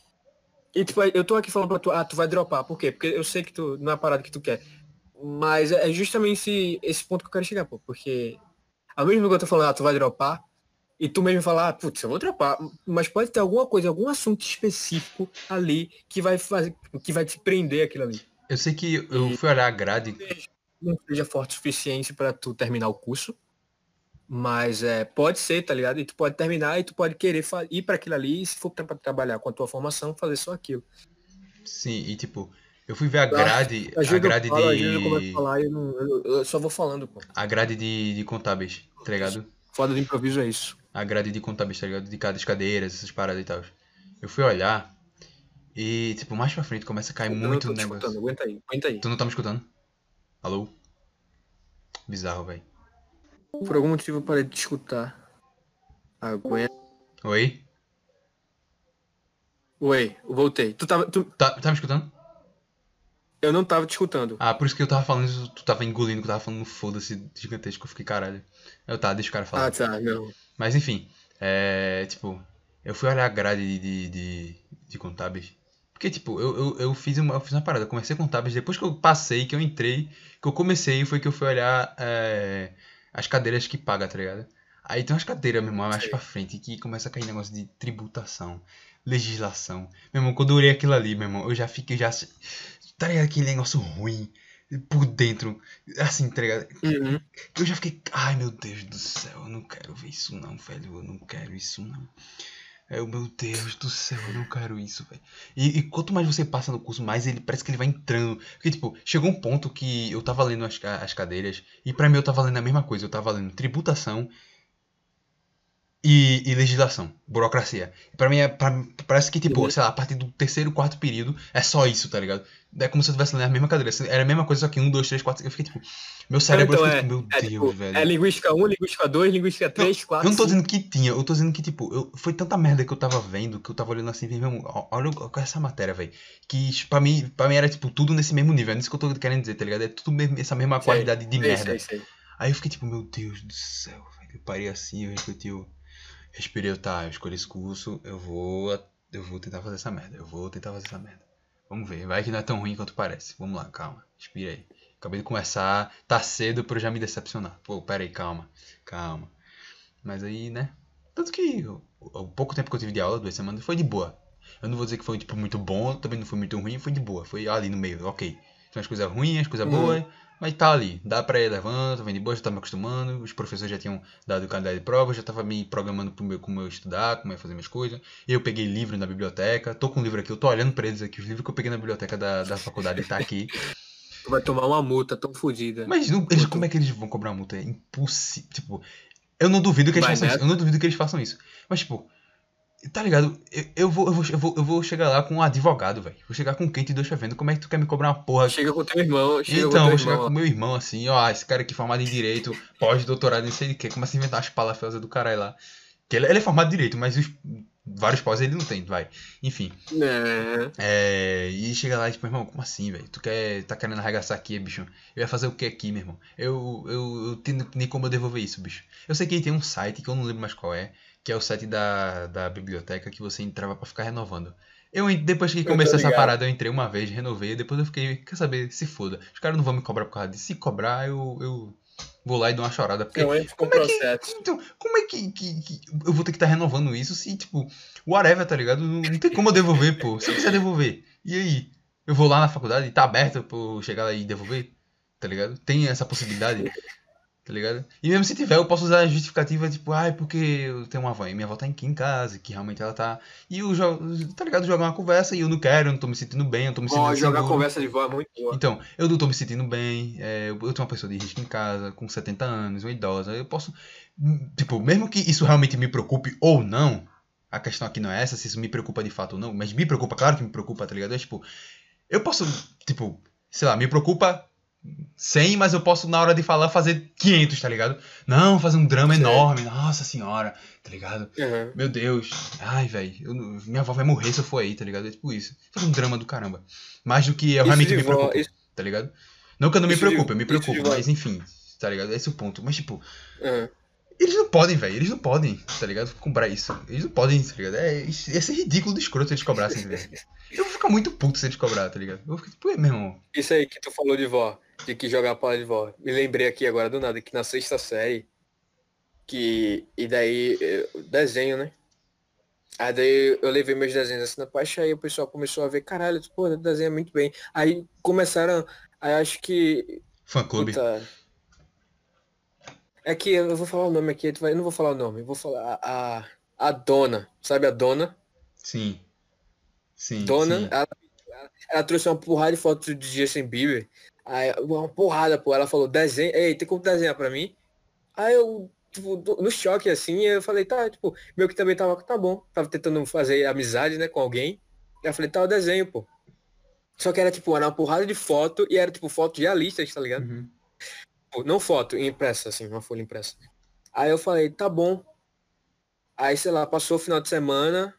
E tipo, eu tô aqui falando pra tu, ah, tu vai dropar. Por quê? Porque eu sei que tu não é a parada que tu quer. Mas é justamente esse, esse ponto que eu quero chegar, pô. Porque ao mesmo tempo que eu tô falando, ah, tu vai dropar, e tu mesmo falar, ah, putz, eu vou trapar, mas pode ter alguma coisa, algum assunto específico ali que vai fazer, que vai te prender aquilo ali. Eu sei que eu fui olhar a grade. Não seja forte o suficiente para tu terminar o curso, mas é, pode ser, tá ligado? E tu pode terminar e tu pode querer ir para aquilo ali, e se for para trabalhar com a tua formação, fazer só aquilo. Sim, e tipo, eu fui ver a grade. A, a grade de. Eu, falar, eu, não, eu, eu, só vou falando, pô. A grade de, de contábeis, tá ligado? Foda de improviso é isso. A grade de contábeis, tá ligado? De cada cadeiras, essas paradas e tal. Eu fui olhar e, tipo, mais pra frente começa a cair eu muito o negócio. Aguenta aí, aguenta aí. Tu não tá me escutando? Alô? Bizarro, velho. Por algum motivo eu parei de te escutar. Aguenta. Oi? Oi, voltei. Tu tava. Tu... Tá, tá me escutando? Eu não tava te escutando. Ah, por isso que eu tava falando isso, tu tava engolindo, que eu tava falando foda-se gigantesco, eu fiquei caralho. Eu tá, deixa o cara falar. Ah, tá, não. Mas enfim, é. Tipo, eu fui olhar a grade de, de, de, de contábeis. Porque, tipo, eu, eu, eu, fiz uma, eu fiz uma parada, eu comecei contábeis, depois que eu passei, que eu entrei, que eu comecei, foi que eu fui olhar é, as cadeiras que paga, tá ligado? Aí tem umas cadeiras, meu irmão, mais pra frente, que começa a cair negócio de tributação, legislação. Meu irmão, quando eu olhei aquilo ali, meu irmão, eu já fiquei, já... Tá ligado? Aquele negócio ruim por dentro, assim, tá ligado? Uhum. Eu já fiquei, ai meu Deus do céu, eu não quero ver isso não, velho, eu não quero isso não. É o meu Deus do céu, eu não quero isso, velho. E, e, quanto mais você passa no curso, mais ele parece que ele vai entrando. Porque, tipo, chegou um ponto que eu tava lendo as, as cadeiras, e para mim eu tava lendo a mesma coisa. Eu tava lendo tributação e, e legislação, burocracia. Para mim é pra, parece que tipo, uhum. sei lá, a partir do terceiro, quarto período é só isso, tá ligado? É como se eu estivesse lendo a mesma cadeira. Era a mesma coisa, só que um, dois, três, quatro. Eu fiquei tipo, meu cérebro então, é, meu é, Deus, tipo, velho. É linguística 1, linguística 2, linguística 3, 4. Eu não tô dizendo que tinha, eu tô dizendo que, tipo, eu, foi tanta merda que eu tava vendo, que eu tava olhando assim, mesmo, olha com essa matéria, velho. Que pra mim, pra mim era, tipo, tudo nesse mesmo nível. É isso que eu tô querendo dizer, tá ligado? É tudo mesmo, essa mesma sei, qualidade de sei, merda. Sei, Aí eu fiquei tipo, meu Deus do céu, velho. Eu parei assim, eu repeti, eu respirei, tá, eu escolhi esse curso, eu vou, eu vou tentar fazer essa merda, eu vou tentar fazer essa merda. Vamos ver, vai que não é tão ruim quanto parece. Vamos lá, calma, respira aí. Acabei de começar, tá cedo pra eu já me decepcionar. Pô, pera aí, calma, calma. Mas aí, né, tanto que o, o pouco tempo que eu tive de aula, duas semanas, foi de boa. Eu não vou dizer que foi, tipo, muito bom, também não foi muito ruim, foi de boa. Foi ali no meio, ok. Tem as coisas ruins, as coisas uhum. boas, mas tá ali, dá pra ir levando, vem de boa, já tava me acostumando, os professores já tinham dado o calendário de prova, já tava me programando pro meu, como eu estudar, como eu ia fazer minhas coisas. Eu peguei livro na biblioteca, tô com um livro aqui, eu tô olhando pra eles aqui, os livros que eu peguei na biblioteca da, da faculdade tá aqui. Tu vai tomar uma multa tão fodida. Mas não, eles, como é que eles vão cobrar multa? É impossível. Tipo, eu não duvido que eles façam né? isso. Eu não duvido que eles façam isso. Mas, tipo, Tá ligado? Eu, eu, vou, eu, vou, eu, vou, eu vou chegar lá com um advogado, velho. Vou chegar com quem te deixa vendo. Como é que tu quer me cobrar uma porra? Chega com teu irmão. Chega então, vou chegar com meu irmão assim, ó. Esse cara aqui formado em direito, pós-doutorado, não sei de que. Começa a inventar as palavras do caralho lá. Que ele, ele, é formado em direito, mas os vários pós ele não tem, vai. Enfim. É. é e chega lá e tipo, irmão, como assim, velho? Tu quer, tá querendo arregaçar aqui, bicho? Eu ia fazer o que aqui, meu irmão? Eu, eu, eu tenho nem como eu devolver isso, bicho. Eu sei que tem um site que eu não lembro mais qual é que é o site da, da biblioteca que você entrava para ficar renovando. Eu, depois que começou essa parada, eu entrei uma vez, renovei, depois eu fiquei, quer saber, se foda. Os caras não vão me cobrar por causa disso. Se cobrar, eu, eu vou lá e dou uma chorada. Porque, eu entro com como, é que, então, como é que, que, que, eu vou ter que estar tá renovando isso se, tipo, whatever, tá ligado? Não, não tem como eu devolver, pô. Se eu quiser devolver, e aí? Eu vou lá na faculdade e tá aberto pra eu chegar lá e devolver? Tá ligado? Tem essa possibilidade tá ligado? E mesmo se tiver, eu posso usar a justificativa, tipo, ai, ah, porque eu tenho uma avó e minha avó tá aqui em casa, que realmente ela tá. E o jogo, tá ligado? Jogar uma conversa e eu não quero, eu não tô me sentindo bem, eu tô me sentindo. Bom, jogar conversa de vó é muito boa. Então, eu não tô me sentindo bem, é, eu tenho uma pessoa de risco em casa, com 70 anos, uma idosa, eu posso. Tipo, mesmo que isso realmente me preocupe ou não, a questão aqui não é essa, se isso me preocupa de fato ou não, mas me preocupa, claro que me preocupa, tá ligado? É tipo, eu posso, tipo, sei lá, me preocupa 100, mas eu posso, na hora de falar, fazer 500, tá ligado? Não, fazer um drama Sim. enorme. Nossa senhora, tá ligado? Uhum. Meu Deus. Ai, velho. Minha avó vai morrer se eu for aí, tá ligado? É tipo isso. Fazer um drama do caramba. Mais do que eu isso realmente me preocupo, isso... tá ligado? Não que eu não me preocupe, de... eu me preocupo, mas enfim, tá ligado? Esse é o ponto. Mas, tipo. Uhum. Eles não podem, velho. Eles não podem, tá ligado? Comprar isso. Eles não podem, tá ligado? É, ia ser ridículo de escroto se eles cobrassem, velho. Eu vou ficar muito puto se eles cobrarem, tá ligado? Eu vou ficar tipo, é, meu irmão. Isso aí que tu falou de vó de que jogar bola de vó. Me lembrei aqui agora do nada que na sexta série Que. E daí. eu- Desenho, né? Aí daí eu levei meus desenhos assim na pasta, aí o pessoal começou a ver, caralho, pô, desenha muito bem. Aí começaram. Aí acho que. Fã clube. Puta. É que eu vou falar o nome aqui, tu vai- eu não vou falar o nome, eu vou falar a, a, a dona, sabe a dona? Sim. Sim. Dona, sim. ela, ela trouxe uma porrada de fotos de Justin Bieber. Aí, uma porrada, pô. Ela falou, desenha, ei, tem como desenhar pra mim? Aí eu, tipo, no choque, assim, eu falei, tá, tipo, meu que também tava, tá bom. Tava tentando fazer amizade, né, com alguém. Aí eu falei, tá, eu desenho, pô. Só que era, tipo, era uma porrada de foto e era, tipo, foto realistas, tá ligado? Uhum. Tipo, Não foto, impressa, assim, uma folha impressa. Aí eu falei, tá bom. Aí, sei lá, passou o final de semana,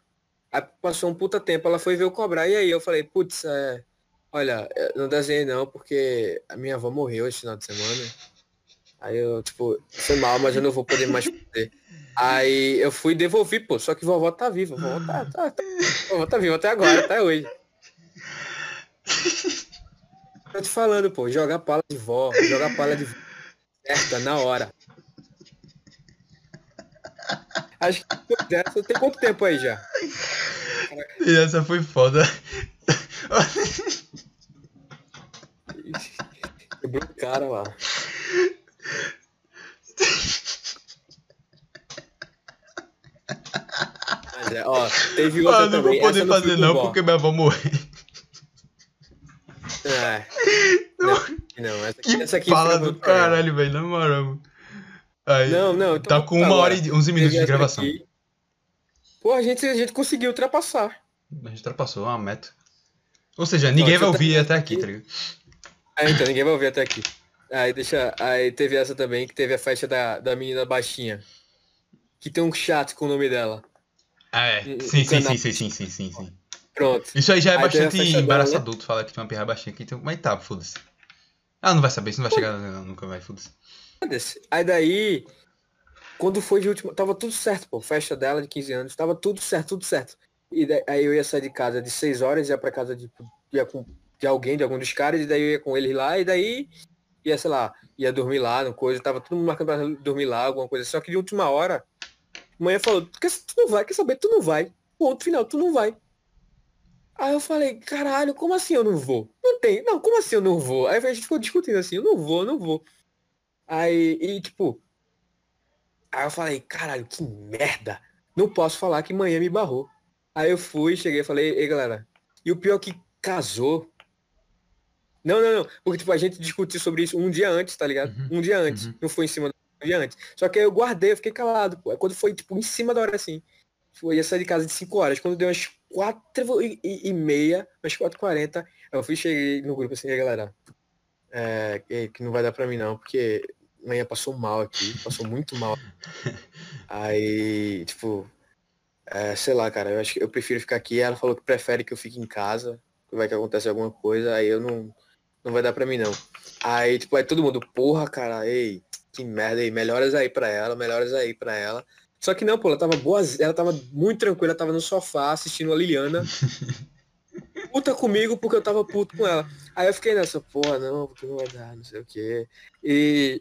aí passou um puta tempo, ela foi ver eu cobrar, e aí eu falei, putz, é, olha, não desenhei não, porque a minha avó morreu esse final de semana. Aí eu, tipo, foi mal, mas eu não vou poder mais fazer. Aí eu fui devolver, pô, só que vovó tá viva, vovó tá, tá, tá, vovó tá viva até agora, até hoje. Tô te falando, pô, jogar pala de vó, jogar pala de vó certa na hora. Acho que dessa, tem quanto tempo aí já? E essa foi foda. Quebrou o cara lá. Mas é, ó, teve outra Ah, não vou poder fui fazer não, vó. porque minha avó morreu. É. Não, não, essa aqui, Que essa aqui fala do caralho, velho, na moral. Aí, Não, não, então tá com uma agora. hora e 11 minutos de gravação. aqui. Pô, a gente, a gente conseguiu ultrapassar. A gente ultrapassou uma meta. Ou seja, ninguém deixa vai ouvir terminar até aqui, aqui. tá ligado? Ah, então, ninguém vai ouvir até aqui. Aí deixa. Aí teve essa também, que teve a festa da, da menina baixinha. Que tem um chat com o nome dela. Ah, é. Sim, sim, sim, sim, sim, sim, sim, sim. Pronto. Isso aí já é Aí bastante embaraçador, tu falar que tem uma pirra baixinha aqui, tem... mas tá, foda-se. Ah, não vai saber, isso não vai chegar, não, nunca vai, foda-se. Foda-se. Aí daí, quando foi de última, tava tudo certo, pô. Festa dela de 15 anos, tava tudo certo, tudo certo. E daí, aí eu ia sair de casa de 6 horas, ia pra casa de, ia com, de alguém, de algum dos caras, e daí eu ia com eles lá, e daí ia, sei lá, ia dormir lá, no coisa, tava todo mundo marcando pra dormir lá, alguma coisa. Só que de última hora, mãe falou, tu não vai, quer saber, tu não vai. Ponto final, tu não vai. Aí eu falei, caralho, como assim eu não vou? Não tem, não, como assim eu não vou? Aí a gente ficou discutindo assim, eu não vou, eu não vou. Aí, e tipo, aí eu falei, caralho, que merda. Não posso falar que manhã me barrou. Aí eu fui, cheguei falei, ei galera, e o pior é que casou. Não, não, não, porque tipo, a gente discutiu sobre isso um dia antes, tá ligado? Uhum, Um dia antes, uhum. não foi em cima do um dia antes. Só que aí eu guardei, eu fiquei calado, pô. Quando foi, tipo, em cima da hora assim, eu ia sair de casa de 5 horas, quando deu umas 4 e, e, meia, umas 4 e 40, eu fui, cheguei no grupo assim, e aí, galera, é, que que não vai dar pra mim não, porque amanhã passou mal aqui, passou muito mal. Aí, tipo, é, sei lá, cara, eu acho que eu prefiro ficar aqui. Ela falou que prefere que eu fique em casa, que vai que acontece alguma coisa, aí eu não, não vai dar pra mim não. Aí, tipo, aí todo mundo, porra, cara, ei, que merda aí, melhoras aí pra ela, melhoras aí pra ela. Só que não, pô, ela tava boa, ela tava muito tranquila, tava no sofá assistindo a Liliana. Puta comigo porque eu tava puto com ela. Aí eu fiquei nessa, porra, não, porque não vai dar, não sei o quê. E.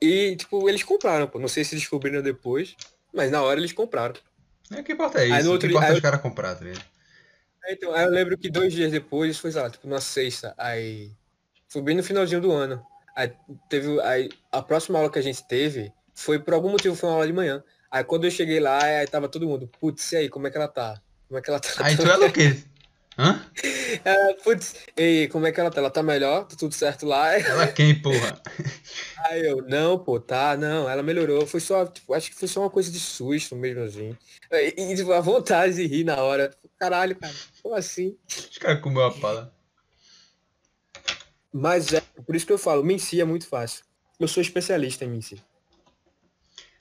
E, tipo, eles compraram, pô. Não sei se descobriram depois, mas na hora eles compraram. É, o que importa é Aí isso, no o outro que dia- importa é aí os caras comprar, tá ligado? Aí, Então, aí eu lembro que dois dias depois, foi, sei lá, tipo, na sexta, aí. Foi bem no finalzinho do ano. Aí teve. Aí, a próxima aula que a gente teve foi por algum motivo foi uma aula de manhã. Aí quando eu cheguei lá, aí tava todo mundo, putz, e aí, como é que ela tá? Como é que ela tá? Aí tu é o quê? Hã? Ah, putz, e como é que ela tá? Ela tá melhor? Tá tudo certo lá? Ela quem, porra? Aí eu, não, pô, tá, não, ela melhorou. Foi só, tipo, acho que foi só uma coisa de susto mesmo assim. E, e, tipo, a vontade de rir na hora. Caralho, cara, como assim? Os caras comeu a pala. Mas é, por isso que eu falo, Menci é muito fácil. Eu sou especialista em Menci.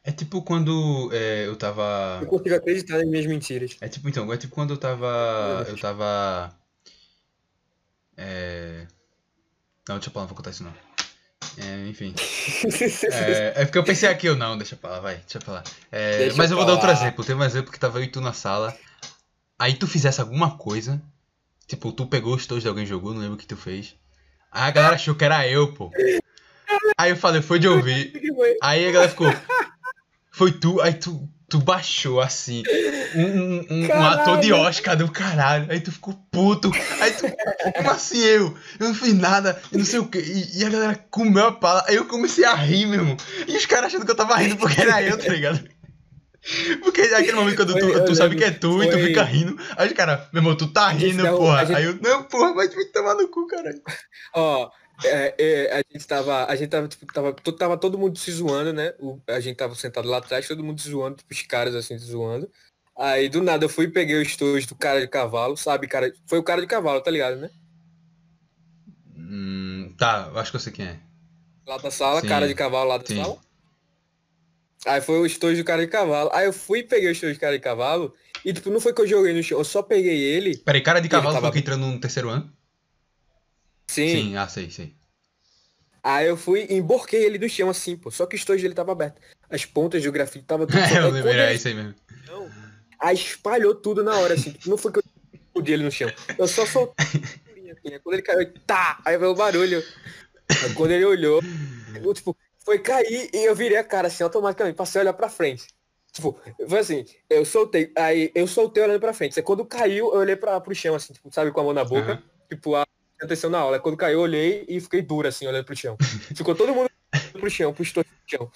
É tipo quando é, eu tava. Eu consigo acreditar em minhas mentiras. É tipo, então, é tipo quando eu tava. Eu tava. É. Não, deixa pra lá, não vou contar isso não. É, enfim. É, é porque eu pensei aqui, eu não, deixa pra lá, vai, deixa pra lá. É, mas eu vou dar outro exemplo. Tem um exemplo que tava eu e tu na sala. Aí tu fizesse alguma coisa. Tipo, tu pegou os tojos de alguém jogou, não lembro o que tu fez. Aí a galera achou que era eu, pô. Aí eu falei, foi de ouvir. Aí a galera ficou. Foi tu, aí tu, tu baixou assim. Um, um, um- ator de Oscar do caralho. Aí tu ficou puto. Aí tu, como assim eu? Eu não fiz nada, e não sei o que. E, e a galera comeu a pala. Aí eu comecei a rir, meu irmão. E os caras achando que eu tava rindo porque era eu, tá ligado? Porque aquele momento quando Foi, tu, eu tu sabe que é tu e tu Foi- fica rindo. Aí os caras, meu irmão, tu tá rindo, porra. gente- Aí eu, não, porra, vai te tomar no cu, caralho. Ó, é, é, a gente tava, a gente tava, tipo, tava, tava todo mundo se zoando, né? O- a gente tava sentado lá atrás, todo mundo se zoando, tipo, os caras assim, se zoando. Aí, do nada, eu fui e peguei o estojo do cara de cavalo, sabe, cara? Foi o cara de cavalo, tá ligado, né? Hum, tá, acho que eu sei quem é. Lá da sala, Sim, cara de cavalo lá da sim. sala. Aí foi o estojo do cara de cavalo. Aí eu fui e peguei o estojo do cara de cavalo. E, tipo, não foi que eu joguei no chão, eu só peguei ele. Peraí, cara de cavalo tava- foi que entrou no terceiro ano? Sim. Sim, ah, sei, sei. Aí eu fui e emborquei ele no chão, assim, pô. Só que o estojo dele tava aberto. As pontas do grafite tava tudo. É, eu Aí lembrei, é isso aí mesmo. Não. Aí espalhou tudo na hora, assim. Não foi que eu explodi ele no chão. Eu só soltei. assim, né? Quando ele caiu, tá! Aí veio o barulho. Aí quando ele olhou, eu, tipo, foi cair e eu virei a cara assim, automaticamente, passei a olhar pra frente. Tipo, foi assim, eu soltei, aí eu soltei olhando pra frente. Aí quando caiu, eu olhei pra, pro chão, assim, tipo, sabe, com a mão na boca. Aham. Tipo, a atenção na aula. Quando caiu, eu olhei e fiquei duro, assim, olhando pro chão. Ficou todo mundo olhando pro chão, pro chão.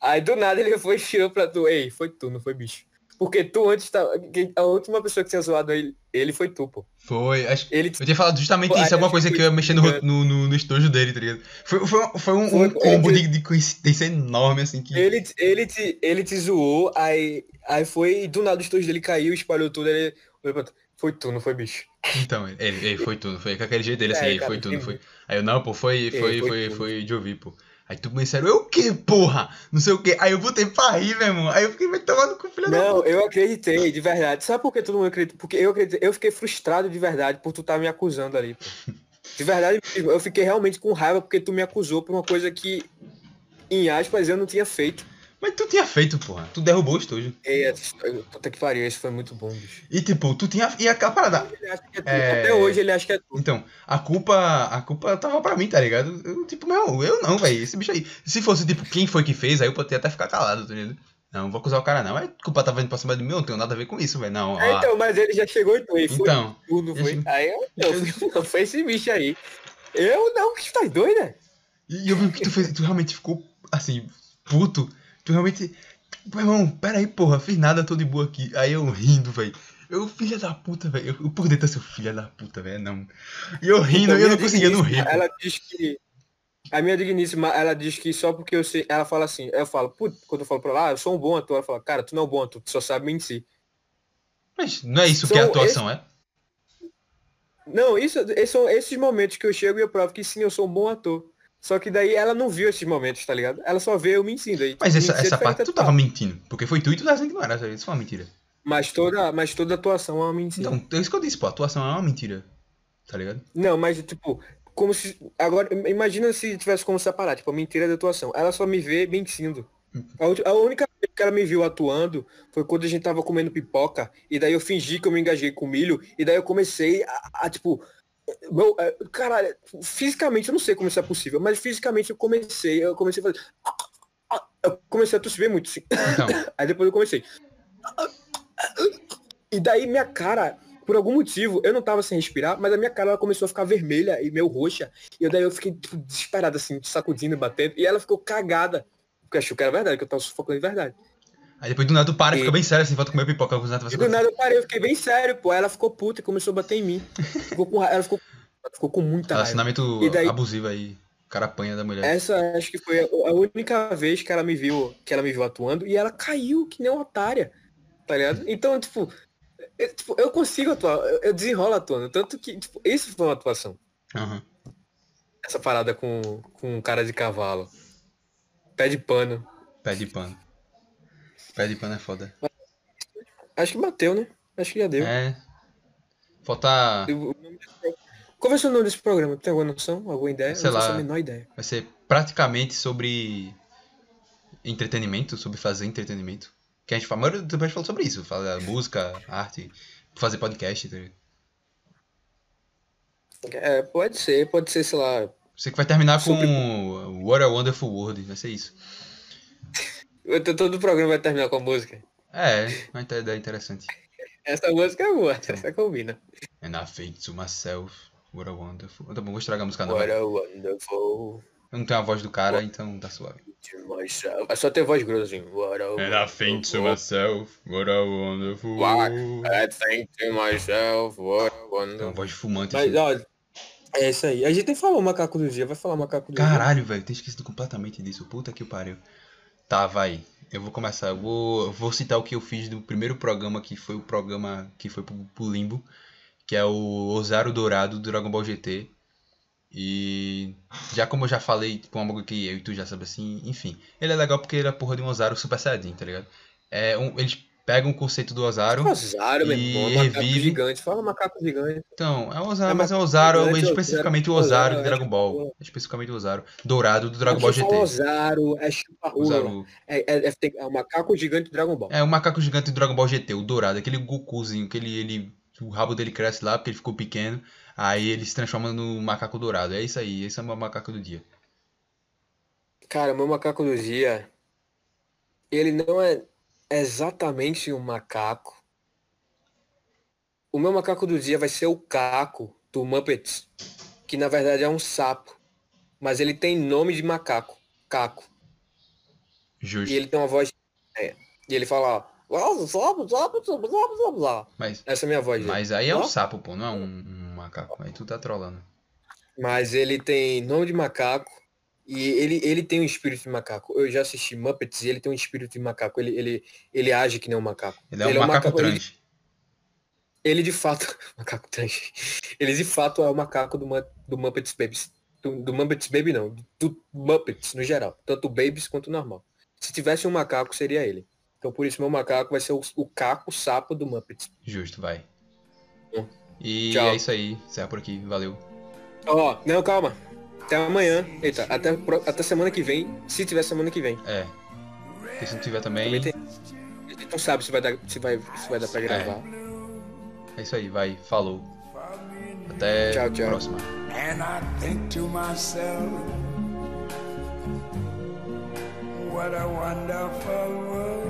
Aí do nada ele foi e tirou pra tu. Ei, foi tu, não foi bicho. Porque tu antes tava. quem- A última pessoa que tinha zoado ele, ele foi tu, pô. Foi, acho Ele Eu tinha falado justamente Pô, isso, alguma coisa que que eu ia foi mexer no, no, no, no estojo dele, tá ligado? Foi, foi, um- foi um, Foi, um combo ele- de, coincidência enorme, assim, que... Ele, te- ele, te, ele te zoou, aí, aí foi, e do nada o estojo dele caiu, espalhou tudo, ele olhou pra tu. Foi tu, não foi bicho. Então, ele, ele, foi tudo, foi com aquele jeito dele, assim, É, cara, foi tudo, sim. foi... Aí eu, não, pô, foi, É, foi, foi foi, foi de ouvir, pô. Aí tu me disseram, eu o quê, porra? Não sei o quê. Aí eu botei pra rir, meu irmão. Aí eu fiquei, tomar no cu, filha da Não, eu acreditei, de verdade. Sabe por que todo mundo acredita? Porque eu acreditei, eu fiquei frustrado de verdade por tu estar me acusando ali, pô. De verdade eu fiquei realmente com raiva porque tu me acusou por uma coisa que, em aspas, eu não tinha feito. Mas tu tinha feito, porra. Tu derrubou o estojo. E, essa história- puta que pariu, isso foi muito bom, bicho. E tipo, tu tinha... E a, a parada... Ele acha que é. É. Até hoje ele acha que é tu. Então, a culpa, a culpa tava pra mim, tá ligado? Eu, tipo, meu, eu não, velho. Esse bicho aí. Se fosse, tipo, quem foi que fez, aí eu poderia até ficar calado, tá ligado? Não, não vou acusar o cara, não. A culpa tava vindo pra cima de mim, eu não tenho nada a ver com isso, velho. Não, É, então, mas ele já chegou e foi Então, tu, não foi? esse- Aí eu, não, não, foi esse bicho aí. Eu não, que tá doido, né? e eu vi que tu fez, tu realmente ficou, assim, puto. Tu realmente. Meu irmão, pera aí, porra, fiz nada, tô de boa aqui. Aí eu rindo, velho. Eu, filha da puta, velho. Eu, eu por dentro, seu filha da puta, velho. Não. E eu rindo, Então, e eu minha não conseguia não rir. Ela diz que. A minha digníssima, ela diz que só porque eu sei. Ela fala assim, eu falo, putz, quando eu falo pra ela, ah, eu sou um bom ator, ela fala, cara, tu não é um bom ator, tu só sabe mentir. Mas não é isso que a São atuação é? Não, isso, esses são esses momentos que eu chego e eu provo que sim, eu sou um bom ator. Só que daí ela não viu esses momentos, tá ligado? Ela só vê eu mentindo aí. Mas essa, essa parte tu tava mentindo. Porque foi tu e tu tá dizendo que não era. Isso foi uma mentira. Mas toda, mas toda atuação é uma mentira. Então, é isso que eu disse, pô. A atuação é uma mentira. Tá ligado? Não, mas tipo, como se. Agora, imagina se tivesse como separar, tipo, a mentira da atuação. Ela só me vê mentindo. A única vez que ela me viu atuando foi quando a gente tava comendo pipoca, e daí eu fingi que eu me engajei com milho, e daí eu comecei a, a, tipo. Meu, é, caralho, fisicamente eu não sei como isso é possível, mas fisicamente eu comecei, eu comecei a fazer. Eu comecei a tossir muito, assim. Então, Aí depois eu comecei. E daí minha cara, por algum motivo, eu não tava sem respirar, mas a minha cara ela começou a ficar vermelha e meio roxa. E daí eu fiquei tipo, desesperado, assim, sacudindo e batendo. E ela ficou cagada. Porque achou que era verdade, que eu tava sufocando de verdade. Aí depois do nada tu para e fica bem sério assim, volta comer pipoca com os netos. E do nada eu parei, eu fiquei bem sério, pô. Aí ela ficou puta e começou a bater em mim. Ficou com ra- Ela ficou, ela ficou com muita raiva. Relacionamento daí- abusivo aí. O cara apanha da mulher. Essa acho que foi a única vez que ela me viu, que ela me viu atuando e ela caiu que nem uma otária. Tá ligado? Então, tipo, eu, tipo, eu consigo atuar, eu, eu desenrolo atuando. Tanto que, tipo, isso foi uma atuação. Aham. Essa parada com, com cara de cavalo. Pé de pano. Pé de pano. Pé de pano é foda. Acho que bateu, né? Acho que já deu. É. Falta. Qual vai ser o nome desse programa? Tem alguma noção? Alguma ideia? Sei lá. menor ideia. Vai ser praticamente sobre entretenimento, sobre fazer entretenimento. Que a gente fala, a maioria do falou sobre isso. Fala música, arte, fazer podcast. Tá? É, pode ser, pode ser, sei lá. Você que vai terminar com Sobre- What a Wonderful World, vai ser isso. Eu- Todo o programa vai terminar com a música. É, uma ideia interessante. Essa música é boa, essa combina. And I think to myself, what a wonderful. Tá bom, vou estragar a música não. What vai. a wonderful Eu não tenho a voz do cara, então tá suave. É só ter voz grossa assim. What a And I think to myself, what a wonderful. What? I think to myself, what a Tem uma wonderful. voz de fumante. Mas, assim. olha, é isso aí. A gente nem falou macaco do dia, vai falar macaco do dia. Caralho, velho, tenho esquecido completamente disso. Puta que pariu. Tá, vai. Eu vou começar. Eu vou, eu vou citar o que eu fiz do primeiro programa, que foi o programa que foi pro, pro Limbo, que é o Osaru Dourado do Dragon Ball GT. E já como eu já falei, tipo, uma bagulho que eu e tu já sabe assim, enfim. Ele é legal porque ele é a porra de um Osaru Super Saiyajin, tá ligado? É um, eles pegam o conceito do Osaru. Meu E irmão. Macaco revive. gigante. Fala macaco gigante. Então, é o Osaru, É mas é o Osaru, gigante, é Osaru, especificamente o Osaru, Osaru de é Dragon Ball. tipo- É especificamente o Osaru. Dourado do Dragon Ball GT. é. Osaru. É, é, é, tem- é o macaco gigante do Dragon Ball. É o macaco gigante do Dragon Ball GT, o dourado, aquele Gokuzinho, que ele, ele, o rabo dele cresce lá porque ele ficou pequeno, aí ele se transforma no macaco dourado. É isso aí, esse é o meu macaco do dia. Cara, meu macaco do dia, ele não é exatamente um macaco. O meu macaco do dia vai ser o Caco do Muppets, que na verdade é um sapo, mas ele tem nome de macaco, Caco. Justo. E ele tem uma voz, é, e ele fala, ó. Mas, essa é a minha voz. dele. mas aí é um sapo, pô, não é um, um macaco. Aí tu tá trolando. Mas ele tem nome de macaco e ele, ele tem um espírito de macaco. Eu já assisti Muppets e ele tem um espírito de macaco. Ele, ele, ele age que nem um macaco. Ele é um macaco, ele, trans. ele de fato. macaco trans. Ele de fato é o macaco do, do Muppets Babies. Do, do Muppets Baby não. Do Muppets no geral. Tanto Babies quanto normal. Se tivesse um macaco, seria ele. Então por isso meu macaco vai ser o, o caco sapo do Muppets. Justo, vai. Bom, E tchau. é isso aí, encerra por aqui, valeu. Ó, não, calma. Até amanhã. Eita, até, até semana que vem. Se tiver semana que vem. É. Porque se não tiver também, Também tem. A gente não sabe se vai dar, se vai, se vai dar pra gravar. é isso aí, vai, falou. Até Tchau, a tchau. próxima. And I think to myself, what a wonderful world.